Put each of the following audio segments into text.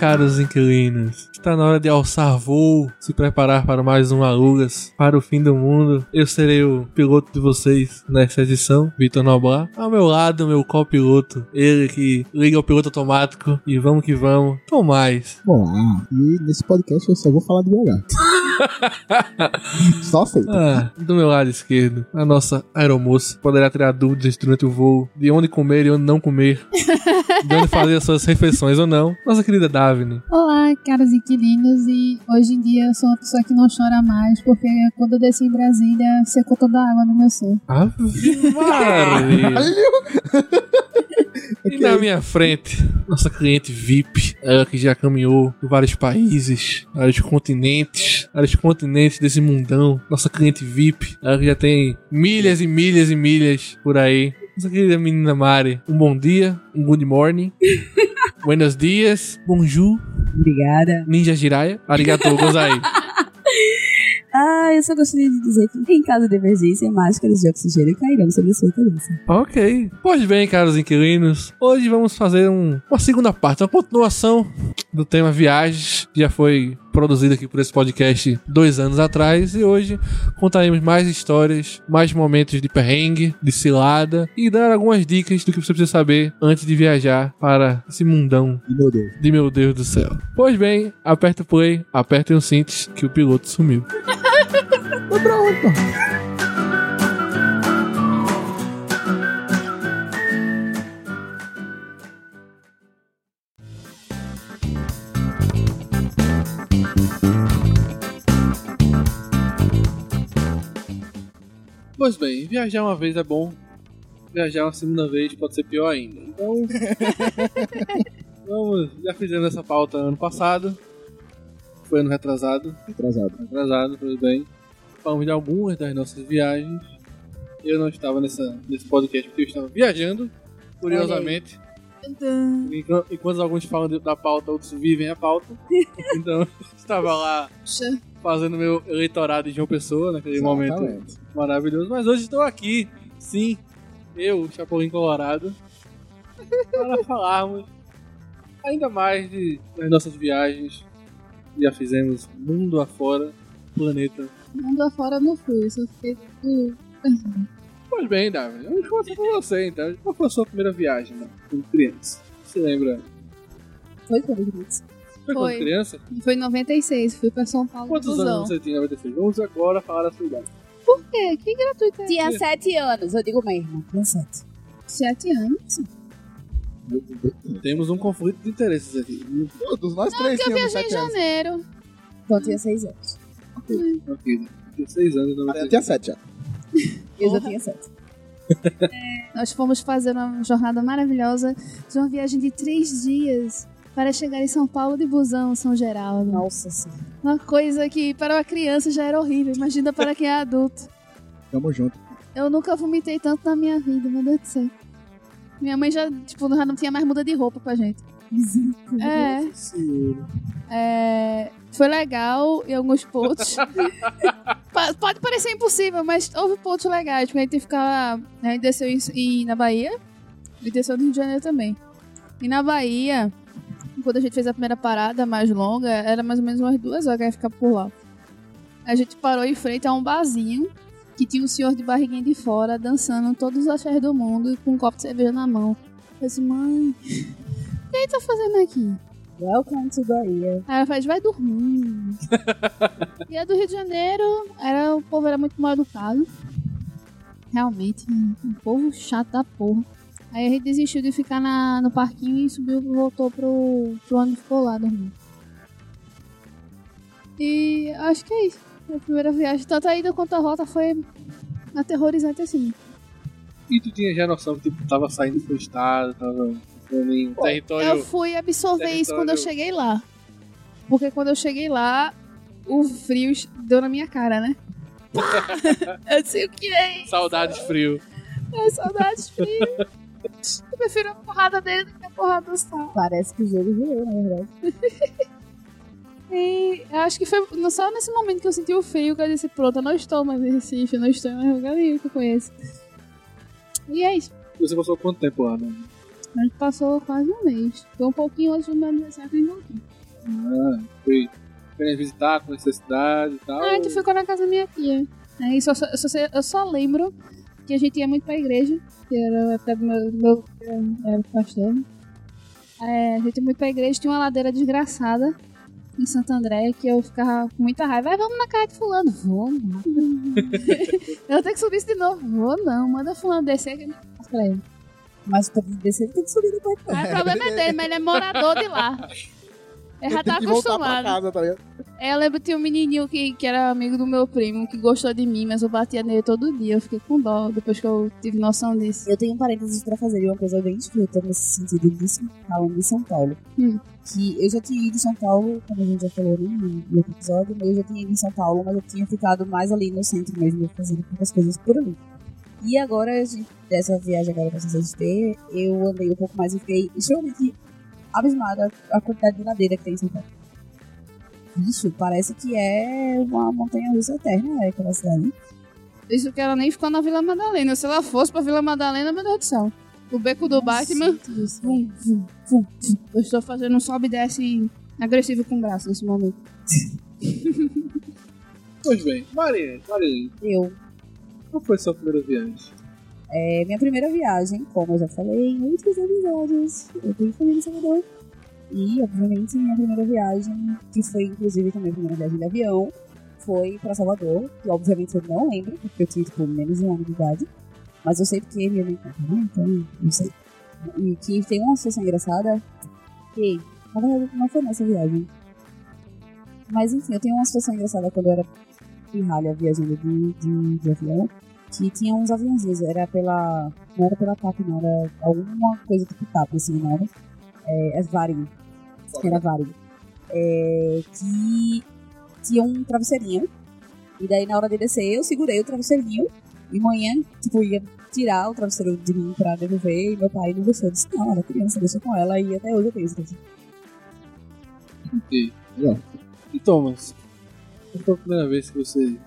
caros inquilinos. Está na hora de alçar voo, se preparar para mais um Alugas, para o fim do mundo. Eu serei o piloto de vocês nesta edição, Vitor Noblar. Ao meu lado, meu copiloto, ele que liga o piloto automático e vamos que vamos. Tomás. Olá, e nesse podcast eu só vou falar do gato. só feito. Ah, do meu lado esquerdo, a nossa aeromoça poderá tirar dúvidas durante o voo de onde comer e onde não comer, de onde fazer as suas refeições ou não. Nossa querida Davine. Olá, caros inquilinos, e hoje em dia eu sou uma pessoa que não chora mais, porque quando eu desci em Brasília, secou toda a água no meu sonho. Ave Maria. E na minha frente, nossa cliente VIP, ela que já caminhou por vários países, vários continentes, vários continentes desse mundão. Nossa cliente VIP, ela que já tem milhas e milhas e milhas por aí. Nossa querida menina Mari, um bom dia, um good morning, buenos dias, bonjour, Obrigada. ninja jiraya, arigatou gozai. Ah, eu só gostaria de dizer que em caso de emergência, máscaras de oxigênio cairão sobre a sua cabeça. Ok. Pois bem, caros inquilinos, hoje vamos fazer um- uma segunda parte, uma continuação do tema viagens, que já foi produzido aqui por esse podcast dois anos atrás, e hoje contaremos mais histórias, mais momentos de perrengue, de cilada, e dar algumas dicas do que você precisa saber antes de viajar para esse mundão E meu Deus. de meu Deus do céu. Pois bem, aperta o play, apertem os cintos, que o piloto sumiu. Foi pra onde, Pois bem, viajar uma vez é bom, viajar uma segunda vez pode ser pior ainda. Então, vamos, já fizemos essa pauta ano passado, foi ano retrasado, Atrasado. atrasado, tudo bem. Falamos de algumas das nossas viagens. Eu não estava nessa, nesse podcast porque eu estava viajando, curiosamente. Enquanto, enquanto alguns falam de- da pauta, outros vivem a pauta. Então, estava lá fazendo meu eleitorado em João Pessoa naquele momento Exatamente. maravilhoso. Mas hoje estou aqui, sim, eu, Chapolin Colorado, para falarmos ainda mais de, das nossas viagens. Já fizemos mundo afora, planeta. mundo afora não fui, só fiquei. Pois bem, Davi, vamos começar com você então. Qual foi a sua primeira viagem, né? Como criança? Você lembra? Foi quando eu disse. Foi, Foi. quando criança? Foi em 96, fui pra São Paulo Quantos anos você tinha em 96? Vamos agora falar da sua idade. Por quê? Que gratuito é? Tinha sete anos, eu digo mesmo. Tinha sete. Sete anos? Temos um conflito de interesses aqui. Todos nós três Eu tínhamos viajei em sete anos. janeiro. Então tinha seis anos. Ok, tinha seis anos. Não Eu tinha sete já. Eu já tinha sete. Nós fomos fazer uma jornada maravilhosa de uma viagem de três dias para chegar em São Paulo de busão, São Geraldo. Nossa senhora. Uma coisa que para uma criança já era horrível, imagina para quem é adulto. Tamo junto. Eu nunca vomitei tanto na minha vida, meu Deus do céu. Minha mãe já, tipo, já não tinha mais muda de roupa pra gente. É, é, foi legal em alguns pontos. Pode parecer impossível, mas houve pontos legais. Porque a gente ficava. A gente desceu em, em- na Bahia e desceu no Rio de Janeiro também. E na Bahia, quando a gente fez a primeira parada mais longa, era mais ou menos umas duas horas que ia ficar por lá. A gente parou em frente a um barzinho que tinha um senhor de barriguinha de fora dançando todos os axés do mundo com um copo de cerveja na mão. Eu disse, mãe, que ele tá fazendo aqui? Welcome to Bahia. Aí ela faz, vai dormir. e a do Rio de Janeiro, era, o povo era muito mal educado. Realmente, um, um povo chato da porra. Aí a gente desistiu de ficar na, no parquinho e subiu voltou pro, pro ônibus ficou lá dormindo. E acho que é isso. A primeira viagem, tanto a ida quanto a volta, foi aterrorizante assim. E tu tinha já noção que tipo, tava saindo do estado, tava em território. Eu fui absorver isso quando eu território- cheguei lá. Porque quando eu cheguei lá, o frio deu na minha cara, né? eu disse, o que é isso? Saudades frio. É saudades frio. Eu prefiro a porrada dele do que a porrada do sal. Parece que o jogo virou, na verdade. E eu acho que foi só nesse momento que eu senti o frio que eu disse, pronto, eu não estou mais em Recife, eu não estou em mais lugar nenhum que eu conheço. E é isso. Você passou quanto tempo lá, né? A gente passou quase um mês. Foi um pouquinho antes do meu aniversário que gente voltou. Ah, foi querendo visitar, conhecer a cidade e tal. Ah, a gente ficou na casa da minha tia. Aí só, só- eu, só, eu só lembro que a gente ia muito pra igreja, que era a época do meu, meu era pastor. É, a gente ia muito pra igreja, tinha uma ladeira desgraçada em Santo André, que eu ficava com muita raiva. Vai, vamos na casa de fulano. Vou, não. eu tenho que subir isso de novo. Vou, não. Manda fulano descer. que eu não pra ele. Mas pra descer tem que subir depois. Ah, o problema é dele, mas ele é morador de lá. Eu já tá acostumado. casa, tá? É, eu lembro que tinha um menininho que, que era amigo do meu primo, que gostou de mim, mas eu batia nele todo dia. Eu fiquei com dó depois que eu tive noção disso. Eu tenho um parênteses pra fazer uma coisa bem escrita nesse sentido disso, falando de São Paulo. Hum. Que eu já tinha ido em São Paulo, como a gente já falou no no outro episódio, eu já tinha ido em São Paulo, mas eu tinha ficado mais ali no centro mesmo, fazendo poucas coisas por ali. E agora, a gente- dessa viagem agora pra CCXP, eu andei um pouco mais e fiquei extremamente abismada a quantidade de ladeira que tem em São Paulo. Bicho, parece que é uma montanha russa eterna, é aquela cidade. Isso que ela nem ficou na Vila Madalena. Se ela fosse pra Vila Madalena, meu Deus do céu. O beco do Batman. Vum, vum, vum, vum. Eu estou fazendo um sobe e desce agressivo com o braço nesse momento. Pois bem, Maria, Maria, Eu qual foi sua primeira viagem? É minha primeira viagem, como eu já falei em outros episódios, eu tenho família em Salvador. E, obviamente, minha primeira viagem, que foi inclusive também a primeira viagem de avião, foi pra Salvador. Que, obviamente, eu não lembro, porque eu tinha, tipo, menos de um ano de idade. Mas eu sei porque minha mãe conta, né? Então, não sei. E que tem uma situação engraçada, que, na verdade, não foi nessa viagem. Mas, enfim, eu tenho uma situação engraçada quando eu era pirralha viajando de, de, de avião que tinha uns aviãozinhos, era pela. Não era pela TAP, não, era alguma coisa tipo TAP, assim, o nome. É, é Varig. Era Varig. É, que tinha um travesseirinho. E daí na hora de descer eu segurei o travesseirinho. E manhã, tipo, ia tirar o travesseiro de mim pra devolver. E meu pai não deixou. Eu disse, não, ela é criança, deixa com ela. E até hoje eu tenho esse travesseiro. E, Legal. e Thomas, qual foi a primeira vez que você. Minha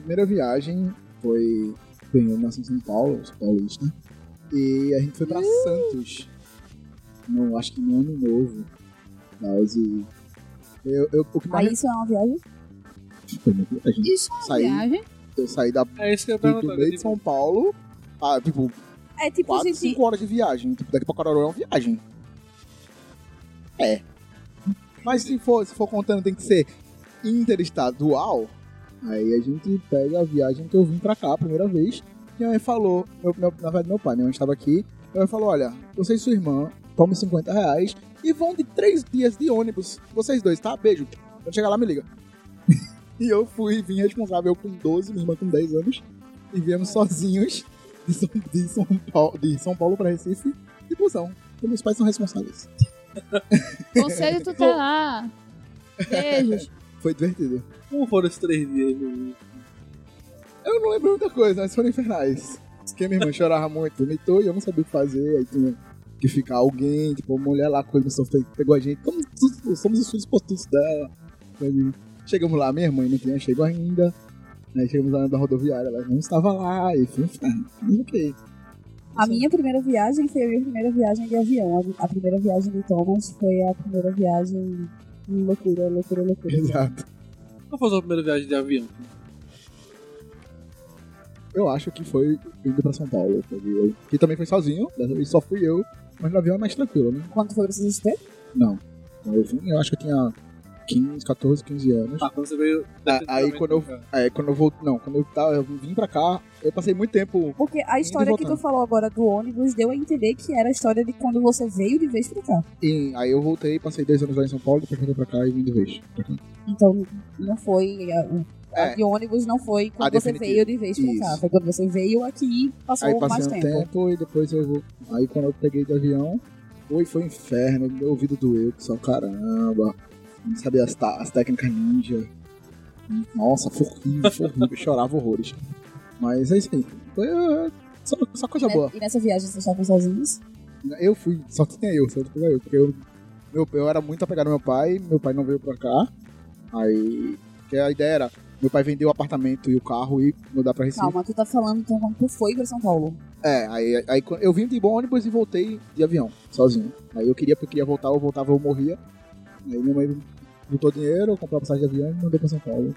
primeira viagem foi. Bem, eu nasci em São Paulo, sou paulista. E a gente foi pra Santos. No, acho que no ano novo. Mas, e eu, eu, o que mais Aí isso é uma viagem? a gente, Isso é uma Saí. viagem. eu saí da, É isso que eu do, do meio de São Paulo. Ah, tipo, É tipo 4, gente. 5 horas de viagem. Tipo, daqui pra Caruaru é uma viagem. É. Mas se for, se for contando, tem que ser interestadual. Aí a gente pega a viagem que eu vim pra cá a primeira vez. Minha mãe falou, meu, meu, na verdade meu pai, minha mãe estava aqui. Minha mãe falou, olha, você e sua irmã, tome 50 reais e vão de 3 dias de ônibus. Vocês dois, tá? Beijo. Quando chegar lá, me liga. e eu fui, vim responsável com 12, minha irmã com 10 anos. E viemos sozinhos de São, de São Paulo, de São Paulo pra Recife de busão. Porque meus pais são responsáveis. Conselho tutelar. Beijos. Foi divertido. Como foram os três dias? no- Eu não lembro muita coisa, mas foram infernais. Porque minha irmã chorava muito, vomitou e eu não sabia o que fazer. Aí tinha que ficar alguém, tipo, uma mulher lá com fe- pegou a gente. Como somos os filhos postiços dela. Aí, Chegamos lá, minha mãe não tinha chegado ainda. Aí chegamos lá na rodoviária, ela não estava lá, e foi um ok. A minha primeira viagem foi a minha primeira viagem de avião. A, a primeira viagem de Thomas foi a primeira viagem. Loucura, loucura, loucura. Exato. Qual foi a sua primeira viagem de avião? Eu acho que foi indo pra São Paulo. Que também foi sozinho, dessa vez só fui eu. Mas no avião é mais tranquilo, né? Quando foi pra vocês ter? Não. Eu vim, eu acho que eu tinha 15, 14, 15 anos. Ah, quando você veio. Ah, aí quando eu-. Aí quando eu voltei. Não, quando eu, tava, eu vim pra cá, eu passei muito tempo. Porque a história que tu falou agora do ônibus deu a entender que era a história de quando você veio de vez pra cá. E aí eu voltei, passei 10 anos lá em São Paulo, depois voltei pra cá e vim de vez. pra cá. Então não foi. A, É. de ônibus não foi quando A você definitiva. veio de vez pra cá. Foi quando você veio aqui e passou Aí mais um tempo. tempo. e depois eu vou. Aí quando eu peguei de avião, foi, foi um inferno, meu ouvido doeu, que só caramba. Não sabia as, as técnicas ninja. Nossa, foi horrível, eu chorava horrores. Mas é isso aí. Foi é, só, só coisa Né? boa. E nessa viagem vocês estavam sozinhos? Eu fui, só tinha eu, só tinha eu, porque eu, meu, eu era muito apegado ao meu pai, meu pai não veio pra cá. Aí, que a ideia era, meu pai vendeu o apartamento e o carro e mudar pra Recife. Calma, tu tá falando então quando tu foi pra São Paulo. É, aí, aí eu vim de ônibus e voltei de avião, sozinho. Aí eu queria, porque eu queria voltar, eu voltava, eu morria. Aí minha mãe botou dinheiro, a passagem de avião e mandei pra São Paulo.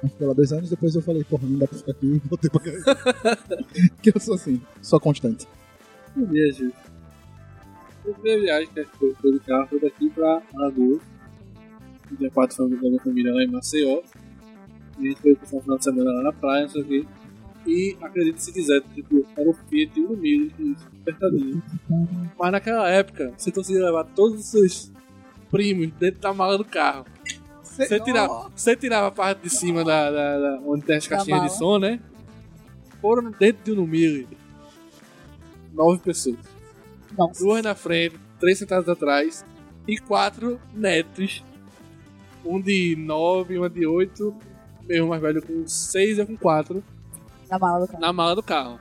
Fiquei lá dois anos, depois eu falei, porra, não dá pra ficar aqui e voltei pra casa. que eu sou assim, sou constante. Primeira gente. A primeira viagem que a gente foi de carro foi daqui pra Alagoas. O dia 4 foi da minha família lá em Maceió. E a gente foi passar o final de semana lá na praia, não sei o quê. E acredite se quiser, tipo, era o Fiat Uno Mille, isso, apertadinho. Mas naquela época, você conseguia levar todos os seus primos dentro da mala do carro. Você tirava, você tirava a parte de cima da, da- da- onde tem as caixinhas de som, né? Foram dentro de um Mille. Nove pessoas. Nossa. Duas na frente, três sentados atrás e quatro netos. Um de nove, uma de oito. Meu mais velho com seis e com quatro Na mala do carro. na mala do carro.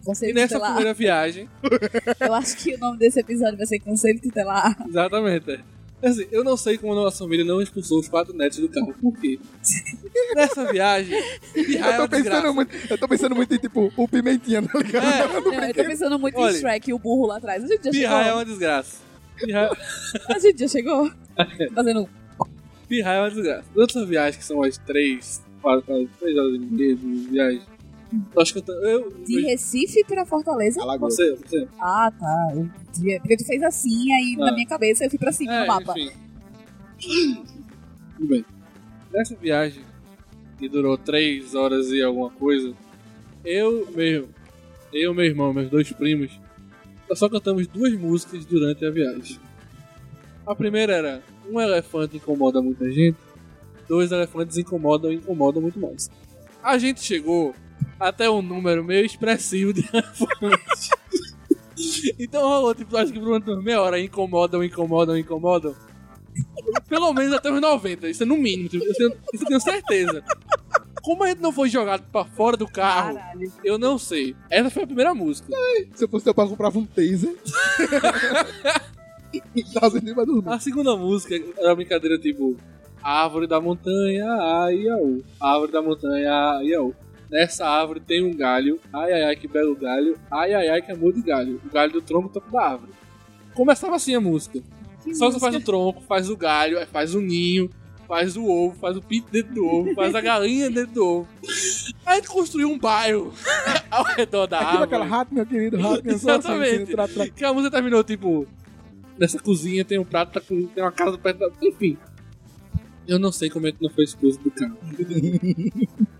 E Conselho nessa tutelar. primeira viagem, Eu acho que o nome desse episódio vai ser Conselho Tutelar. exatamente. Assim, eu não sei como a nossa família não expulsou os quatro netos do carro. Por quê? Nessa viagem, é Eu uma tô, desgraça. pensando muito, eu tô pensando muito em, tipo, o Pimentinha, tá ligado? É, Não, eu tô pensando muito Olha. em Shrek e o burro lá atrás. A gente já pirraia é chegou. uma desgraça. Pirraia, A gente já chegou. Fazendo um pirraia é uma desgraça. Durante essa viagem, que são as três, quatro, três horas e meia de viagem, acho que eu, eu, de Recife pra Fortaleza. Alagoas. você, você. Ah, tá. Eu Porque tu fez assim, aí Ah. na minha cabeça eu fui pra cima É, no mapa. enfim. Tudo bem. Nessa viagem, que durou 3 horas e alguma coisa, eu, meu, eu, meu irmão, meus dois primos, nós só cantamos duas músicas durante a viagem. A primeira era Um elefante incomoda muita gente, dois elefantes incomodam e incomodam muito mais. A gente chegou até um número meio expressivo de então rolou, tipo, acho que por uma meia hora incomodam, incomodam, incomodam. Pelo menos até os 90, isso é no mínimo, tipo, isso, eu- isso eu tenho certeza. Como a gente não foi jogado pra fora do carro, Caralho. eu não sei. Essa foi a primeira música. Se eu fosse teu pai, eu comprava um taser. e. A segunda música era uma brincadeira tipo Árvore da montanha, ai, iaú. Árvore da montanha, ai, iaú. Nessa árvore tem um galho, ai, ai, ai, que belo galho. Ai, ai, ai, que amor de galho. O galho do tronco, o topo da árvore. Começava assim a música. Que Só que você música. faz o tronco, faz o galho, faz o ninho, faz o ovo, faz o pinto dentro do ovo, faz a galinha dentro do ovo. Aí a gente construiu um bairro ao redor da Aquilo, aquela árvore. rato, meu querido, rato, meu assim, Exatamente. assim, tra, tra. Que a música terminou tipo. Nessa cozinha tem um prato, tá com- tem uma casa perto da. Enfim. Eu não sei como é que não foi expulso do carro.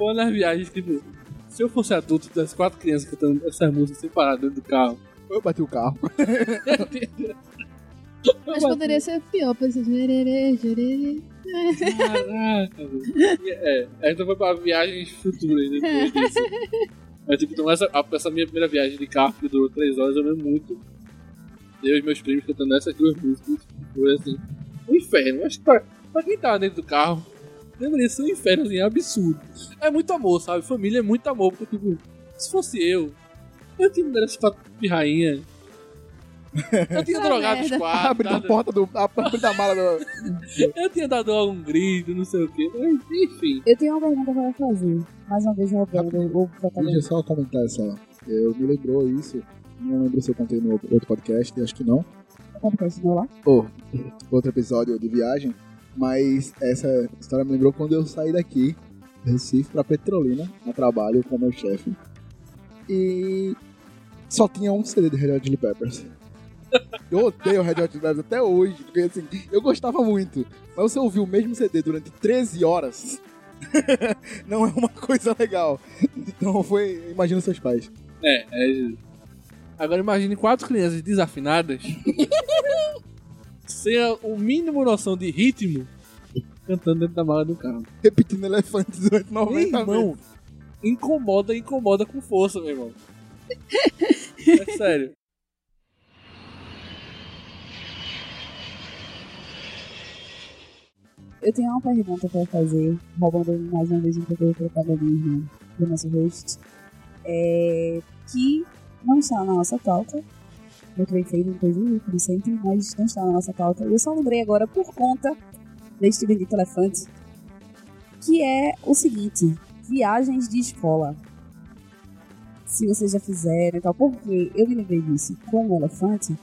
Foi nas viagens, tipo. Se eu fosse adulto, das quatro crianças cantando essas músicas separadas dentro do carro. Eu bati o carro. Mas poderia ser pior, por exemplo, gererê, gererê. Caraca, velho. É, a gente foi pra viagens futuras depois disso. Mas, tipo, então essa, a- essa minha primeira viagem de carro, que durou três horas, eu lembro muito. Eu e meus primos cantando essas duas músicas. Foi assim, um inferno. Acho que pra, pra quem tava dentro do carro, deveria ser um inferno, assim, absurdo. É muito amor, sabe? Família é muito amor, porque, tipo, se fosse eu, eu tinha dado essa pirrainha. Eu tinha Puta drogado os quatro. Abre a porta do. Abre da mala do. eu tinha dado algum grito, não sei o quê. Mas, enfim. Eu tenho uma pergunta para fazer. Mais uma vez roubando o Deixa eu protagonista. só comentar essa. Eu me lembrou isso. Não lembro se eu contei no outro podcast, acho que não. Podcast meu lá. Ou outro episódio de viagem. Mas essa história me lembrou quando eu saí daqui, Recife, pra Petrolina, a trabalho com o meu chefe. E só tinha um CD de Red Hot Chili Peppers. Eu odeio Red Hot Chili Peppers até hoje, porque assim, eu gostava muito. Mas você ouvir o mesmo CD durante 13 horas não é uma coisa legal. Então foi. Imagina seus pais. É, é. Agora imagine quatro crianças desafinadas sem a- o mínimo noção de ritmo cantando dentro da mala do carro. Repetindo elefantes durante 90 Meu irmão, vezes. incomoda, incomoda com força, meu irmão. É sério. Eu tenho uma pergunta para fazer, roubando mais uma vez um pouco do protagonismo do nosso host. É, que não está na nossa pauta. Muito bem feito, inclusive, como sempre, mas não está na nossa pauta. Eu só lembrei agora por conta deste bendito elefante. Que é o seguinte: viagens de escola. se vocês já fizeram e tal, porque eu me lembrei disso com o elefante.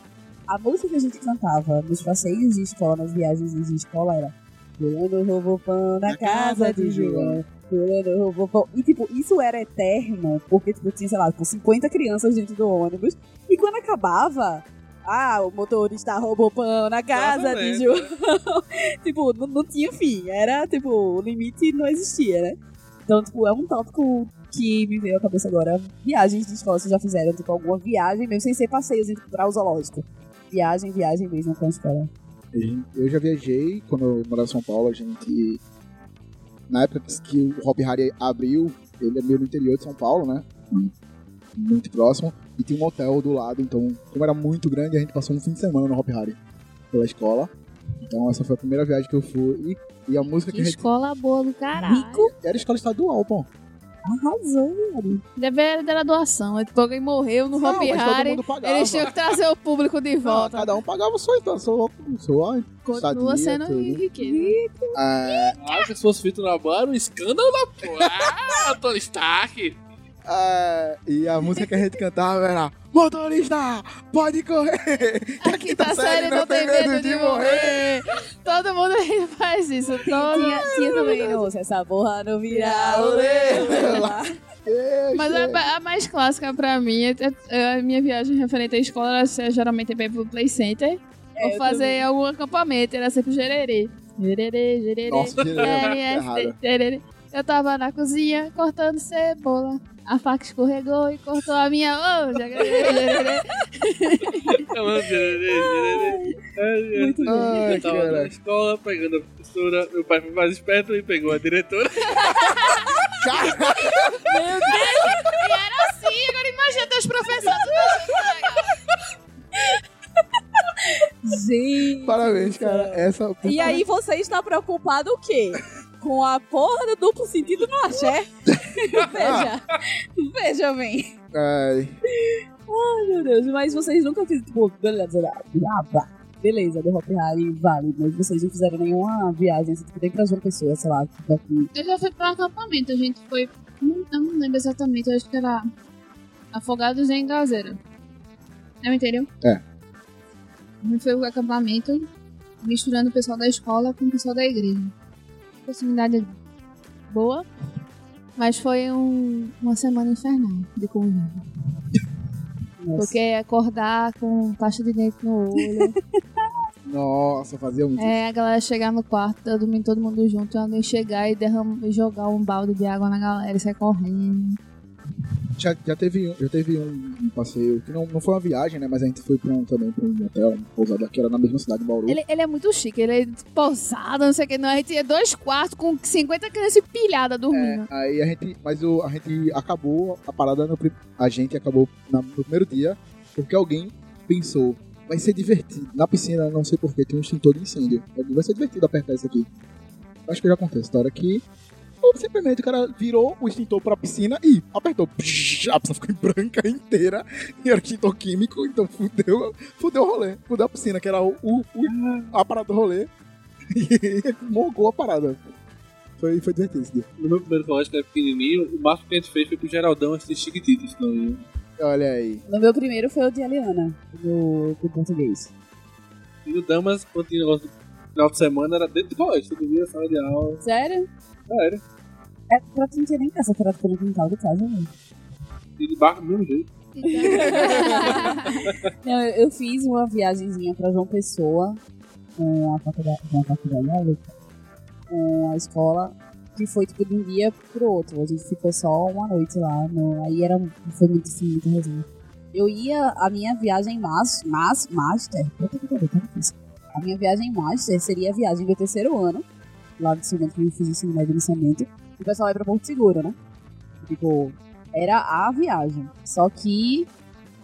A música que a gente cantava nos passeios de escola, nas viagens de escola era Fulano roubou pão na casa de João. Fulano roubou pão. E, tipo, isso era eterno, porque, tipo, tinha, sei lá, tipo, 50 crianças dentro do ônibus. E quando acabava, ah, o motorista roubou pão na casa de. João. tipo, não, não tinha fim. Era, tipo, o limite não existia, né? Então, tipo, é um tópico que me veio à cabeça agora. Viagens de escola, vocês já fizeram, tipo, alguma viagem mesmo, sem ser passeios para o zoológico. Viagem, viagem mesmo com a escola. Eu já viajei quando eu morava em São Paulo, a gente. Na época que o Hop Harry abriu, ele é meio no interior de São Paulo, né? Muito próximo. E tinha um hotel do lado, então, como era muito grande, a gente passou um fim de semana no Hop Harry pela escola. Então essa foi a primeira viagem que eu fui. E, e a música que Que a gente. escola boa do caralho. Rico Era escola estadual, pô. Arrasou, velho. Deve era da doação. Tipo, alguém morreu no Hopi Hari. Eles tinham que trazer o público de Não, volta. cada um pagava o seu, então, seu, seu Continua estadia, sendo tudo. riqueza. É, Ah, se fosse feito na bar, um escândalo da porra. Ah, Tony Stark. É, e a música que a gente cantava era Motorista, pode correr! que A quinta série não tem medo de morrer. Todo mundo faz isso. Todo... Tinha, tinha também, essa porra não virar o Mas a, a mais clássica pra mim, é, é a minha viagem referente à escola, era geralmente bem pro Play Center. É, ou fazer algum acampamento, era sempre gererê. Gererê, gererê. Nossa, gererê. Eu tava na cozinha cortando cebola. A faca escorregou e cortou a minha. Gererê. Muito bom. Eu tava na escola pegando a professora, meu pai foi mais esperto e pegou a diretora. E era assim, agora imagina teus professores. Gente. Parabéns, cara. Essa E aí você está preocupado o quê? Com a porra do duplo sentido no axé? veja. Veja bem. Ai, Ai, meu Deus. Mas vocês nunca fizeram, tipo, beleza, do Hop Harry vale, mas vocês não fizeram nenhuma viagem, assim, tipo, nem pra João Pessoa, sei lá, tipo, aqui. Eu já fui pra um acampamento, a gente foi. não- Eu não lembro exatamente, eu acho que era Afogados em Gazeira. Não entendeu? É. A gente foi pro acampamento misturando o pessoal da escola com o pessoal da igreja. Proximidade boa, mas foi um- uma semana infernal de convívio. Porque acordar com pasta de dente no olho, nossa, fazia muito. é a galera chegar no quarto, tá dormindo todo mundo junto, alguém chegar e derram- e jogar um balde de água na galera e sair correndo. Já, já teve, um- já teve um, um passeio que não, não foi uma viagem, né? Mas a gente foi pra um, também pra um hotel, uma pousada que era na mesma cidade de Bauru. Ele, ele é muito chique, ele é pousado, não sei o que, não. A gente tinha dois quartos com 50 crianças empilhadas dormindo. Aí a gente, mas o, a gente acabou a parada no, a gente acabou na- no primeiro dia porque alguém pensou vai ser divertido na piscina, não sei porquê, tem um extintor de incêndio. Vai ser divertido apertar isso aqui. Acho que eu já contei a história que ou simplesmente o cara virou o extintor pra piscina e apertou. Psh, A piscina ficou em branca inteira e era extintor químico, então fudeu, fudeu o rolê. Fudeu a piscina, que era o, o, o- a parada do rolê. E mogou a parada. Foi, foi divertido esse dia. No meu primeiro colégio, que era pequenininho, o máximo que a gente fez foi pro Geraldão assistir Chiquititas. Então, Olha aí. No meu primeiro foi o de Aliana, do, do português. e o Damas, quando tinha negócio do final de semana, era dentro do colégio. Todo dia, sala de aula. Sério? Sério. É, pra tu não ter nem casa, pra tu no quintal de casa, né? E de barco do mesmo jeito. Não, eu, eu fiz uma viagemzinha pra João Pessoa com a faculdade, com a faculdade, olha, com a escola, que foi tipo de um dia pro outro. A gente ficou só uma noite lá, no, aí era, foi muito assim, muito resenha. Eu ia, a minha viagem mas, mas, master, puta que pariu, tá difícil. A minha viagem master seria a viagem do terceiro ano, lá do segundo que eu fiz ensino médio inicialmente. E o pessoal ia pra Porto Seguro, né? Tipo, era a viagem. Só que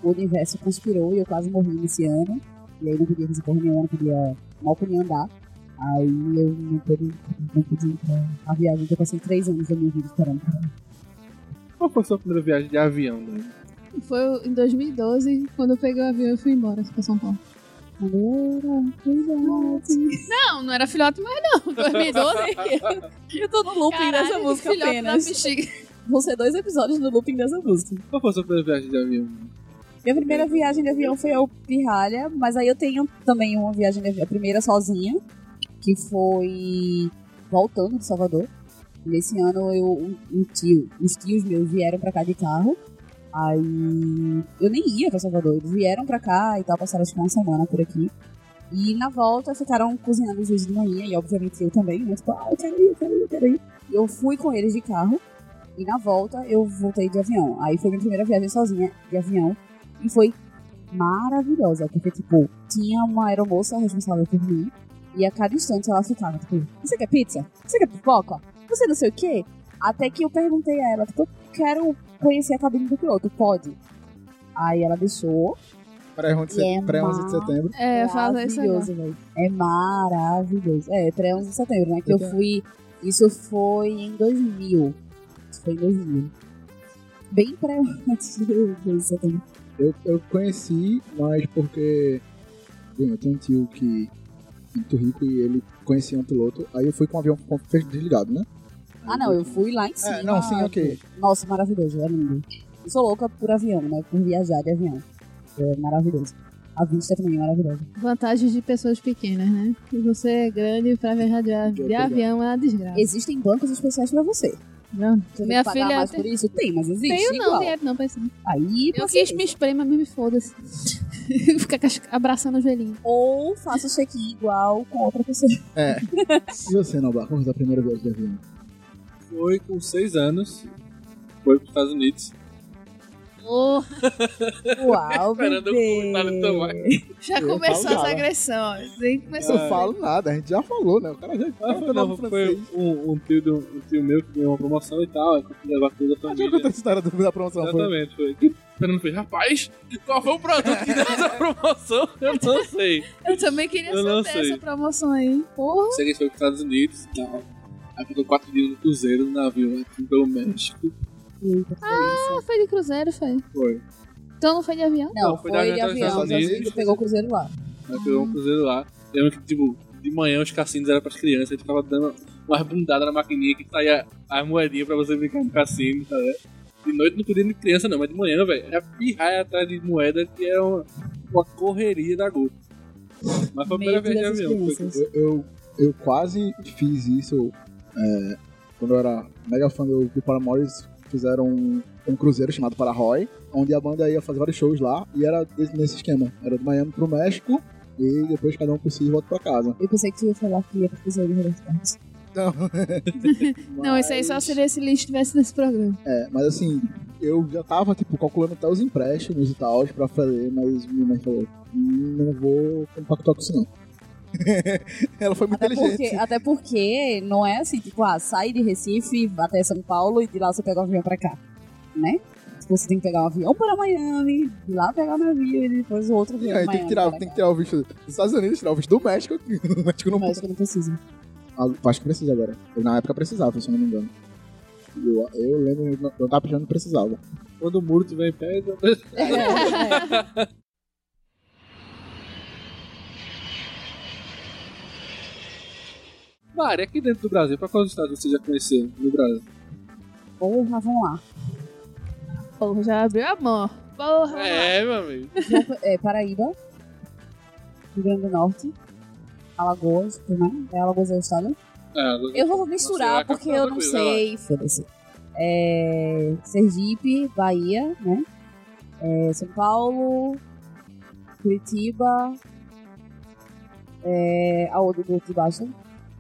o universo conspirou e eu quase morri nesse ano. E aí não podia fazer porra nenhuma, não podia, mal podia andar. Aí eu não pude, não pude ir pra a viagem que eu passei três anos da minha vida esperando. Qual foi a sua primeira viagem de avião, né? Foi em 2012, quando eu peguei o avião e fui embora pra São Paulo. Não, não era filhote mais não. 2012. Eu tô no looping Caralho, dessa música filhote apenas. na bexiga. vão ser dois episódios no looping dessa música. Qual foi a sua primeira viagem de avião? Minha primeira viagem de avião foi ao Pirralha, mas aí eu tenho também uma viagem de avião, a primeira sozinha, que foi voltando de Salvador. Nesse ano eu, um tio, os tios meus vieram pra cá de carro. Aí eu nem ia pra Salvador, eles vieram pra cá e tal, passaram que uma semana por aqui. E na volta ficaram cozinhando os dias de manhã, e obviamente eu também, né? Tipo, ah, eu quero ir, eu quero ir, eu quero ir. Eu fui com eles de carro, e na volta eu voltei de avião. Aí foi minha primeira viagem sozinha de avião, e foi maravilhosa, porque, tipo, tinha uma aeromoça responsável por mim, e a cada instante ela ficava, tipo, você quer pizza? Você quer pipoca? Você não sei o quê? Até que eu perguntei a ela, tipo, eu quero conhecer a cabine do piloto, pode? Aí ela deixou, Pré-11 de, é pré-11 de setembro. É, fala isso agora. maravilhoso, velho. É maravilhoso. É, pré 11 de setembro, né? Que eu fui. Isso foi em 2000. Isso foi em 2000. Bem pré 11 de setembro. Eu, eu conheci, mas porque. Bem, eu tenho um tio que. Muito rico e ele conhecia um piloto. Aí eu fui com o avião com o desligado, né? Ah, não, eu fui lá em cima. É, não, sim, ok. Nossa, maravilhoso, é lindo. Eu sou louca por avião, né? Por viajar de avião. É maravilhoso. A vista também é maravilhosa. Vantagens de pessoas pequenas, né? Que você é grande pra viajar de, avião é uma desgraça. Existem bancos especiais pra você. Não. Você Minha pagar filha mais tem- por isso? Tem, mas existe Tenho não, dinheiro não, pra isso. não. Aí, Eu quis me espremer, mas me foda-se. Ficar abraçando os velhinhos. Ou faça o check-in igual com outra pessoa. E você, Noblar? Como foi a primeira viagem de avião? Foi com seis anos. Foi pros Estados Unidos. Oh, Uau, Esperando o tomar. já Eu começou essa agressão. Nem Eu começou. não falo nada, a gente já falou, né? O cara já Ah, tá foi, não, foi um, um, tio do, um tio meu que ganhou uma promoção e tal. Eu consegui levar toda a Ah, já família. contou a história do- da promoção, foi? Exatamente, foi. O Fernando fez, rapaz, qual foi o produto que deu essa promoção? Eu não sei. Eu também queria Eu saber essa promoção aí. Porra. Sei que a gente foi para os Estados Unidos e tal. Aí ficou quatro dias no cruzeiro, no navio, né? pelo México. Eita. Ah, foi de cruzeiro, foi. Foi. Então não foi de avião? Não, Não, foi, foi de avião. Você pegou o cruzeiro lá. Aí pegou um cruzeiro lá. Lembro que, tipo, de manhã os cassinos eram pras crianças, a gente ficava dando umas bundadas na maquininha que saía as moedinhas pra você brincar no cassino, tá ligado? De noite não podia ir de criança não, mas de manhã, velho, era pirraia atrás de moeda que era uma, uma correria da gota. Mas foi a primeira vez de avião. Eu, eu, eu quase fiz isso é, quando eu era mega fã do, do Paramores. Fizeram um, um cruzeiro chamado Pararoy, onde a banda ia fazer vários shows lá e era desse- nesse esquema. Era de Miami pro México e depois cada um por si volta pra casa. Eu pensei que tu ia falar que ia pro cruzeiro de Roberto Carlos. Não, isso aí só seria se ele estivesse nesse programa. É, mas assim, eu já tava, tipo, calculando até os empréstimos e tal pra fazer, mas minha mãe falou, "Hum, não vou compactuar com isso não. Ela foi muito Até porque, inteligente. até porque não é assim, tipo, ah, sai de Recife até São Paulo e de lá você pega um avião pra cá, né? Tipo, você tem que pegar um avião para Miami, de lá pegar o navio e depois o outro E avião pra tem que tirar, tem que cá. tirar o visto dos Estados Unidos, tirar o visto do México. O México não acho que não precisa. Ah, Acho que precisa agora. Eu, na época precisava, se eu não me engano. Eu, eu lembro, eu não- eu tava precisando precisava. Quando o muro tiver em pé, então- Mari, aqui dentro do Brasil, pra quais estados você já conheceu no Brasil? Porra, vamos lá. Porra, já abriu a mão. Porra. É, meu amigo. É, Paraíba, Rio Grande do Norte, Alagoas, né? É Alagoas é o estado? É, agora- Eu vou misturar a porque capital eu não coisa, sei. Foda-se. É, Sergipe, Bahia, né? É, São Paulo, Curitiba. É, aonde do outro de baixo?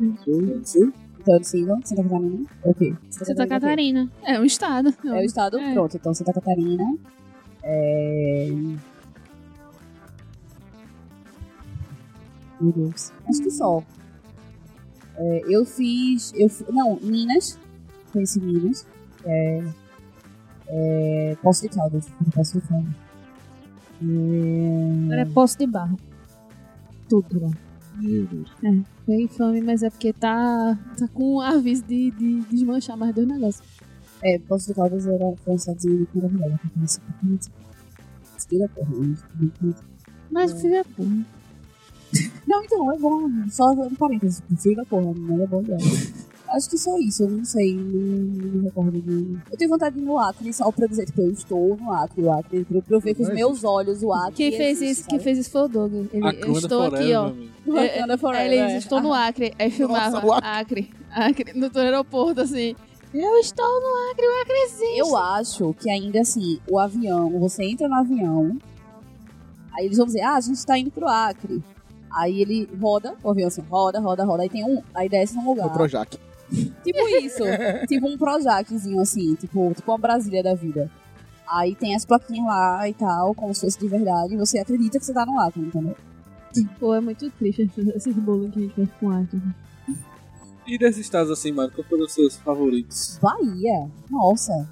Então, Silva, Santa Catarina. Ok. Santa Catarina. É um estado. É o estado? É. Pronto, então Santa Catarina. É... Meu Deus. Acho que só. É, eu fiz. Eu, não, Minas. Conheci Minas. É, é, Poço de Caldas. Poço de Caldas. É, Agora é poço de barro. tudo lá. Meu Deus. Foi infame, mas é porque tá, tá com aviso de, de desmanchar mais dois negócios. É, Poço de Caldas era cidadezinha muito maravilhosa. que pouquinho antes. Gostei da porra, né? Mas o filho é porra. Não, então, é bom. Só um parênteses. O filho da porra, não é bom dela. Acho que só isso, eu não sei, não, não me recordo de... Eu tenho vontade de ir no Acre, só pra dizer, tipo, eu estou no Acre, o Acre, pra, pra eu ver com os meus olhos o Acre. Quem fez existe, isso, quem sabe? fez isso foi o Doug. Ele, eu estou aqui, Forever, ó. meu amigo. Wakanda Forever, Eles é. estou no Acre. Aí filmava Nossa, o Acre. Acre. Acre, no aeroporto, assim. Eu estou no Acre, o Acre existe. Eu acho que ainda assim, o avião, você entra no avião, aí eles vão dizer, ah, a gente tá indo pro Acre. Aí ele roda, o avião assim, roda, roda, roda, aí tem um, aí desce num lugar. O Projac. Tipo isso. tipo um Projaczinho, assim, tipo, tipo uma Brasília da vida. Aí tem as plaquinhas lá e tal, como se fosse de verdade, e você acredita que você tá no Acre, entendeu? Pô, é muito triste esses- bullying que a gente faz com Acre. E desses estados assim, mano, qual foram os seus favoritos? Bahia, nossa.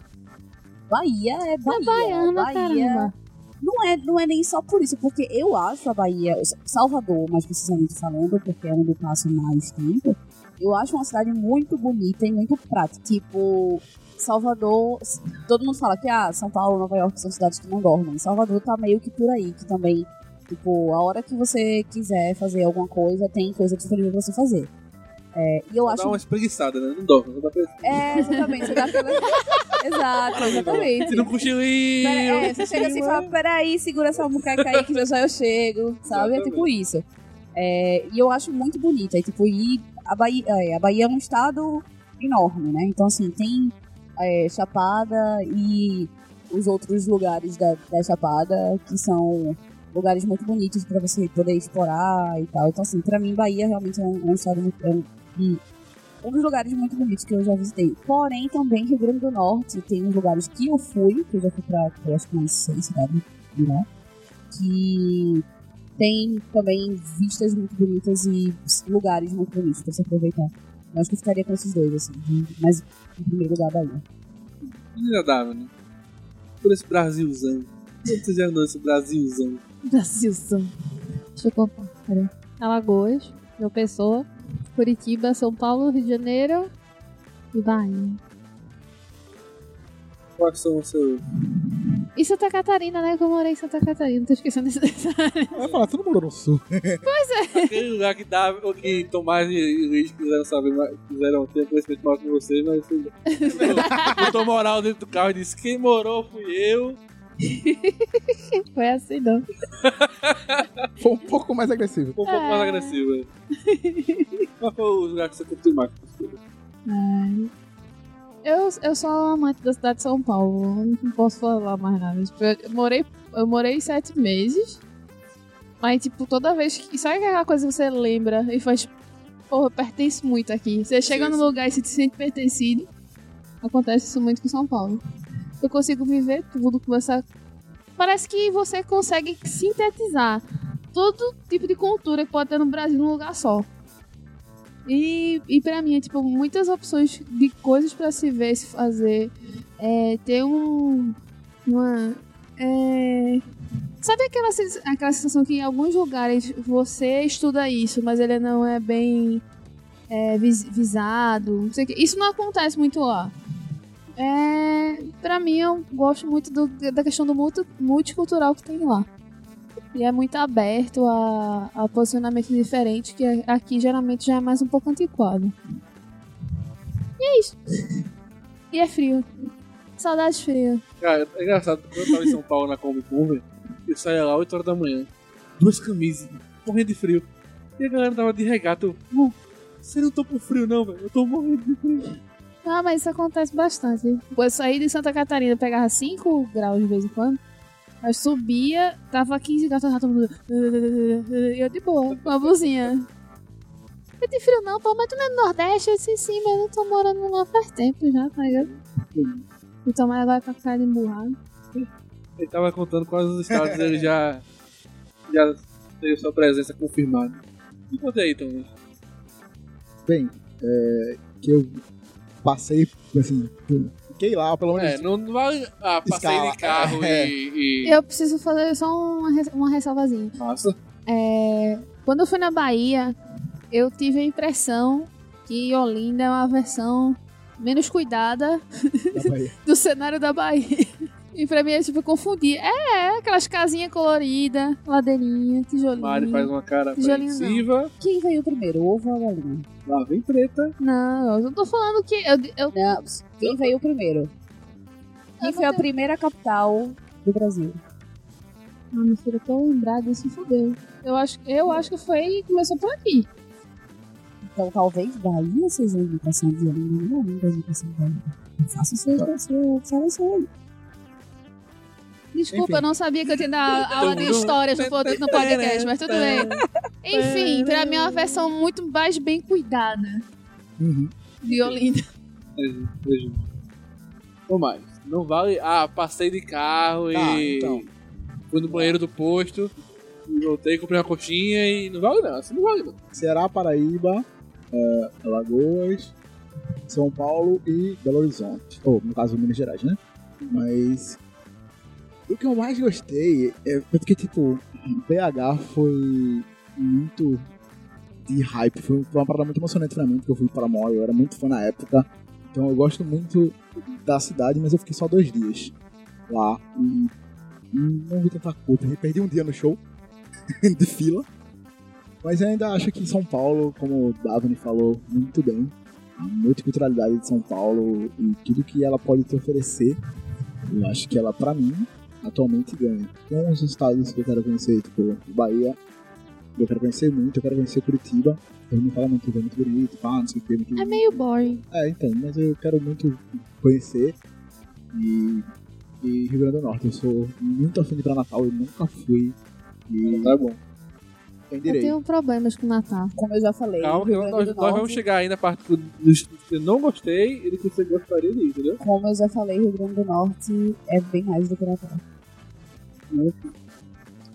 Bahia é Bahia. baiana, Bahia caramba. Não é, não é nem só por isso, porque eu acho a Bahia, Salvador, mais precisamente falando, porque é onde eu passo mais tempo, eu acho uma cidade muito bonita e muito prática. Tipo, Salvador, todo mundo fala que ah, São Paulo, Nova York são cidades que não dormem. Salvador tá meio que por aí, que também, tipo, a hora que você quiser fazer alguma coisa, tem coisa disponível pra você fazer. É, e eu Dá acho uma espreguiçada, né? Não dorme, não dá pra... é, exatamente. Você dá aquela... Exato, exatamente. Se não cochilinho... Pera, é, você chega assim e fala, peraí, segura essa muqueca aí que já já eu chego, sabe? É Exatamente. tipo isso. É, e eu acho muito bonita. E, tipo, e a Bahia, é, a Bahia é um estado enorme, né? Então, assim, tem é, Chapada e os outros lugares da, da Chapada que são lugares muito bonitos pra você poder explorar e tal. Então, assim, pra mim, Bahia realmente é um, é um estado muito... É um, um dos lugares muito bonitos que eu já visitei. Porém, também Rio Grande do Norte tem uns lugares que eu fui, que eu já fui pra, pra acho que umas seis cidades, né? Que tem também vistas muito bonitas e lugares muito bonitos pra você aproveitar. Eu acho que eu ficaria com esses dois, assim. de- Mas, em primeiro lugar, Bahia. Inadável, né? Por esse Brasilzão. Você já andou esse Brasilzão? Brasilzão. Deixa eu contar. Peraí. Alagoas, João Pessoa, Curitiba, São Paulo, Rio de Janeiro e Bahia. Quais são os seus... E Santa Catarina, né? Que eu morei em Santa Catarina. Tô esquecendo desse detalhe. Vai falar, tu não morou no sul. Aquele lugar que dá, que Tomás e Luiz quiseram saber, mais- quiseram ter conhecimento maior que vocês, mas você botou moral dentro do carro e disse: Quem morou fui eu. Foi assim, não. Foi um pouco mais agressivo. Foi um pouco mais É. agressivo. né? Qual foi o lugar que você curtiu mais? Eu, eu sou amante da cidade de São Paulo. Não posso falar mais nada. Tipo, eu morei, eu morei sete meses. Mas, tipo, toda vez que. Sabe aquela coisa que você lembra e faz. Porra, eu pertenço muito aqui. Você chega Sim, sim. lugar e se sente pertencido. Acontece isso muito com São Paulo. Eu consigo viver tudo, começar. Parece que você consegue sintetizar todo tipo de cultura que pode ter no Brasil num lugar só. E, e pra mim, é tipo, muitas opções de coisas pra se ver, se fazer. É, ter um. Uma. É, sabe aquela, aquela sensação que em alguns lugares você estuda isso, mas ele não é bem é, vis- visado? Não. Isso não acontece muito lá. É, pra mim, eu gosto muito do- da questão do multi- multicultural que tem lá. E é muito aberto a, a posicionamento diferente, que aqui geralmente já é mais um pouco antiquado. E é isso. e é frio. Saudades frias. Cara, é engraçado, quando eu tava em São Paulo na Con, velho, eu saía lá 8 horas da manhã, duas camisas, morrendo de frio. E a galera tava de regata. Eu, "Pô, você não tô com frio, não, velho. Eu tô morrendo de frio. Ah, mas isso acontece bastante. Eu saí de Santa Catarina, pegava 5 graus de vez em quando. Mas subia, tava 15 graus, tava todo mundo. E eu de boa, com a blusinha. Não tem frio não, pô, mas tu não é do Nordeste? Eu disse sim, mas eu tô morando lá faz tempo já, tá ligado? Então, mas agora tá com cara de emburrado. Ele tava contando quais os estados ele já, já teve sua presença confirmada. E conta aí, Tom. Bem, é, que eu passei, assim, eu fiquei lá, pelo menos. É, não não vai. Ah, passei Escala. de carro É. e, e. Eu preciso fazer só uma, res- uma ressalvazinha. Nossa. É, quando eu fui na Bahia, eu tive a impressão que Olinda é uma versão menos cuidada do cenário da Bahia. E pra mim, eu tipo, confundi. É, é aquelas casinhas coloridas, ladeirinha, tijolinho. Mari faz uma cara não. apreensiva. Quem veio primeiro, o ovo ou a galinha? Lá vem preta. Não, eu não tô falando que. Eu, eu, Não, quem veio primeiro? Quem Eu foi a não primeira capital do Brasil? Ah, meu filho, eu tô lembrada disso, fodeu. Eu acho, eu acho que foi. Começou por aqui. Então talvez seja a indicação de Olinda, não lembro da indicação de Bahia. Faça sua sua observação aí. Desculpa, Enfim. eu não sabia que eu tinha da aula de histórias no pod- no podcast, mas tudo bem. Enfim, pra mim é uma versão muito mais bem cuidada Uhum. de Olinda. Ou mais. Não vale. Ah, passei de carro Tá, e. então. Fui no banheiro do posto. e Voltei, comprei uma coxinha e. Não vale não, assim não vale não. Ceará, Paraíba, é, Alagoas, São Paulo e Belo Horizonte. Ou, no caso, Minas Gerais, né? Mas. O que eu mais gostei é porque, tipo, BH foi muito de hype. Foi uma parada muito emocionante pra mim, porque eu fui para Mó, eu era muito fã na época. Então eu gosto muito da cidade, mas eu fiquei só dois dias lá. E não vi tanta coisa. Perdi um dia no show de fila. Mas eu ainda acho que São Paulo, como o Davani falou muito bem, a multiculturalidade de São Paulo e tudo que ela pode te oferecer, eu acho que ela, pra mim, atualmente ganha. Tem uns estados que eu quero conhecer, tipo, Bahia, eu quero conhecer muito, eu quero conhecer Curitiba. Todo mundo fala muito, é muito bonito, pá, não sei o que, muito É meio boring. é, então, mas eu quero muito conhecer. E, e Rio Grande do Norte, eu sou muito afim de ir pra Natal, eu nunca fui. E Tá bom. tem Eu tenho problemas com Natal. Como eu já falei, Calma, Rio nós, Grande nós do Norte, vamos chegar aí na parte do- dos que eu não gostei e do que você gostaria de ir, entendeu? como eu já falei, Rio Grande do Norte é bem mais do que Natal.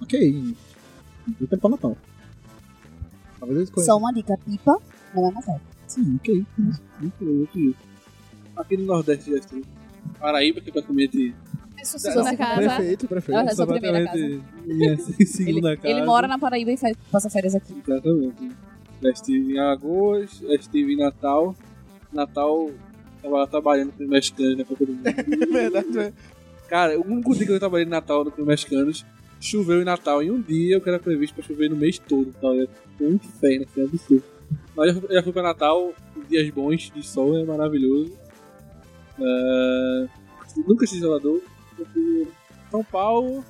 Ok, eu quero pra Natal. Talvez eu escolha. Só uma dica, pipa não é Natal. Sim, ok. Muito, muito isso. Aqui no Nordeste já estive. Paraíba, que é praticamente. É segunda casa. Prefeito, prefeito. É sua primeira minha segunda Ele, casa. ele mora na Paraíba e faz, passa férias aqui. Exatamente. Já estive em Alagoas, já estive em Natal. Natal, tava lá trabalhando com os mexicanos na Copa do Mundo. Verdade, é. Cara, o único dia que eu trabalhei em Natal com os mexicanos, choveu em Natal em um dia, o que era previsto pra chover no mês todo. Ligado? Foi um inferno, assim, absurdo. Mas eu já fui pra Natal, dias bons de sol, é maravilhoso. É, Nunca estive em Salvador. Eu fui em São Paulo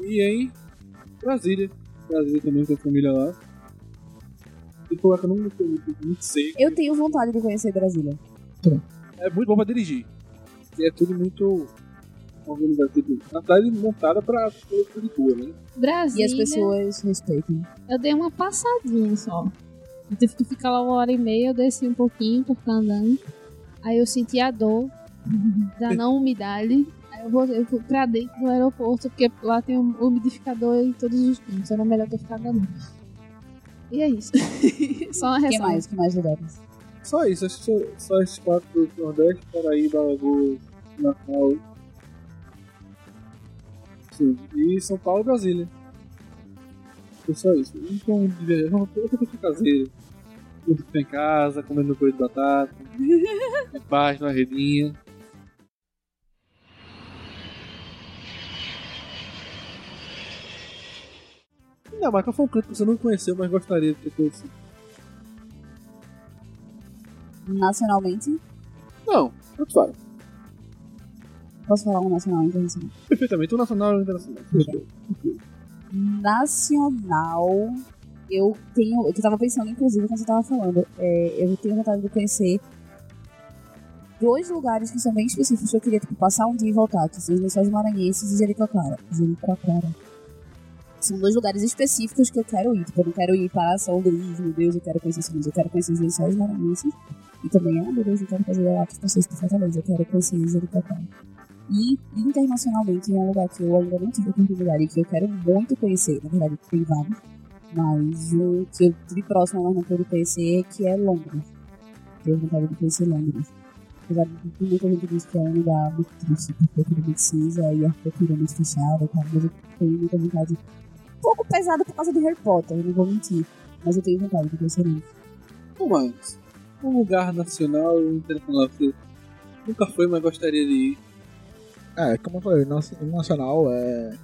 e em Brasília. Brasília também, com a família lá. E foi lá que eu não gostei muito, muito seco. Eu tenho vontade de conhecer Brasília. É muito bom pra dirigir. E é tudo muito organizado. Tipo, na cidade montada de rua, né? Brasília. E as pessoas respeitam. Eu dei uma passadinha só. Eu tive que ficar lá uma hora e meia, eu desci um pouquinho pra ficar andando. Aí eu senti a dor da não umidade. Aí eu voltei eu fui pra dentro do aeroporto, porque lá tem um umidificador em todos os cantos. Era melhor ter ficado ali. E é isso. só uma O que ressalva. mais? O que mais lugares? Só isso, acho que só, só esses quatro do Nordeste, Paraíba, Alagoas, Natal. E São Paulo e Brasília. Foi só isso. Então, de verdade, eu tô com caseiro. Eu fico em casa, comendo coisa de batata. em paz, na redinha. Não, mas qual foi um canto que você não conheceu, mas gostaria de ter conhecido? Nacionalmente, Não, tanto faz. Posso falar um nacional e internacional? Perfeitamente, o nacional e o internacional. Nacional, eu tenho. Eu tava pensando, inclusive, quando você tava falando, é, eu tenho vontade de conhecer dois lugares que são bem específicos que eu queria tipo, passar um dia e voltar, que são os Lençóis Maranhenses e Jericoacoara. Jericoacoara. São dois lugares específicos que eu quero ir. Tipo, eu não quero ir para São Luís, meu Deus, eu quero conhecer São Luís, eu quero conhecer os Lençóis Maranhenses. E também, ah, meu Deus, eu quero fazer lá que vocês por Fortaleza, eu quero conhecer Jericoacoara. E internacionalmente é um lugar que eu ainda não tive a oportunidade e que eu quero muito conhecer. Na verdade, tem. Mas um que eu tive próximo, mas não pude conhecer, que é Londres. Tenho vontade de conhecer Londres. Apesar de que muita gente diz que é um lugar muito triste, porque é tudo muito cinza e a arquitetura é muito fechada, tal, mas eu tenho muita vontade. Um pouco pesada por causa de Harry Potter, eu não vou mentir. Mas eu tenho vontade de conhecer Londres. Mas, um lugar nacional e internacional que nunca foi, mas gostaria de ir. É, como eu falei, nosso- nacional é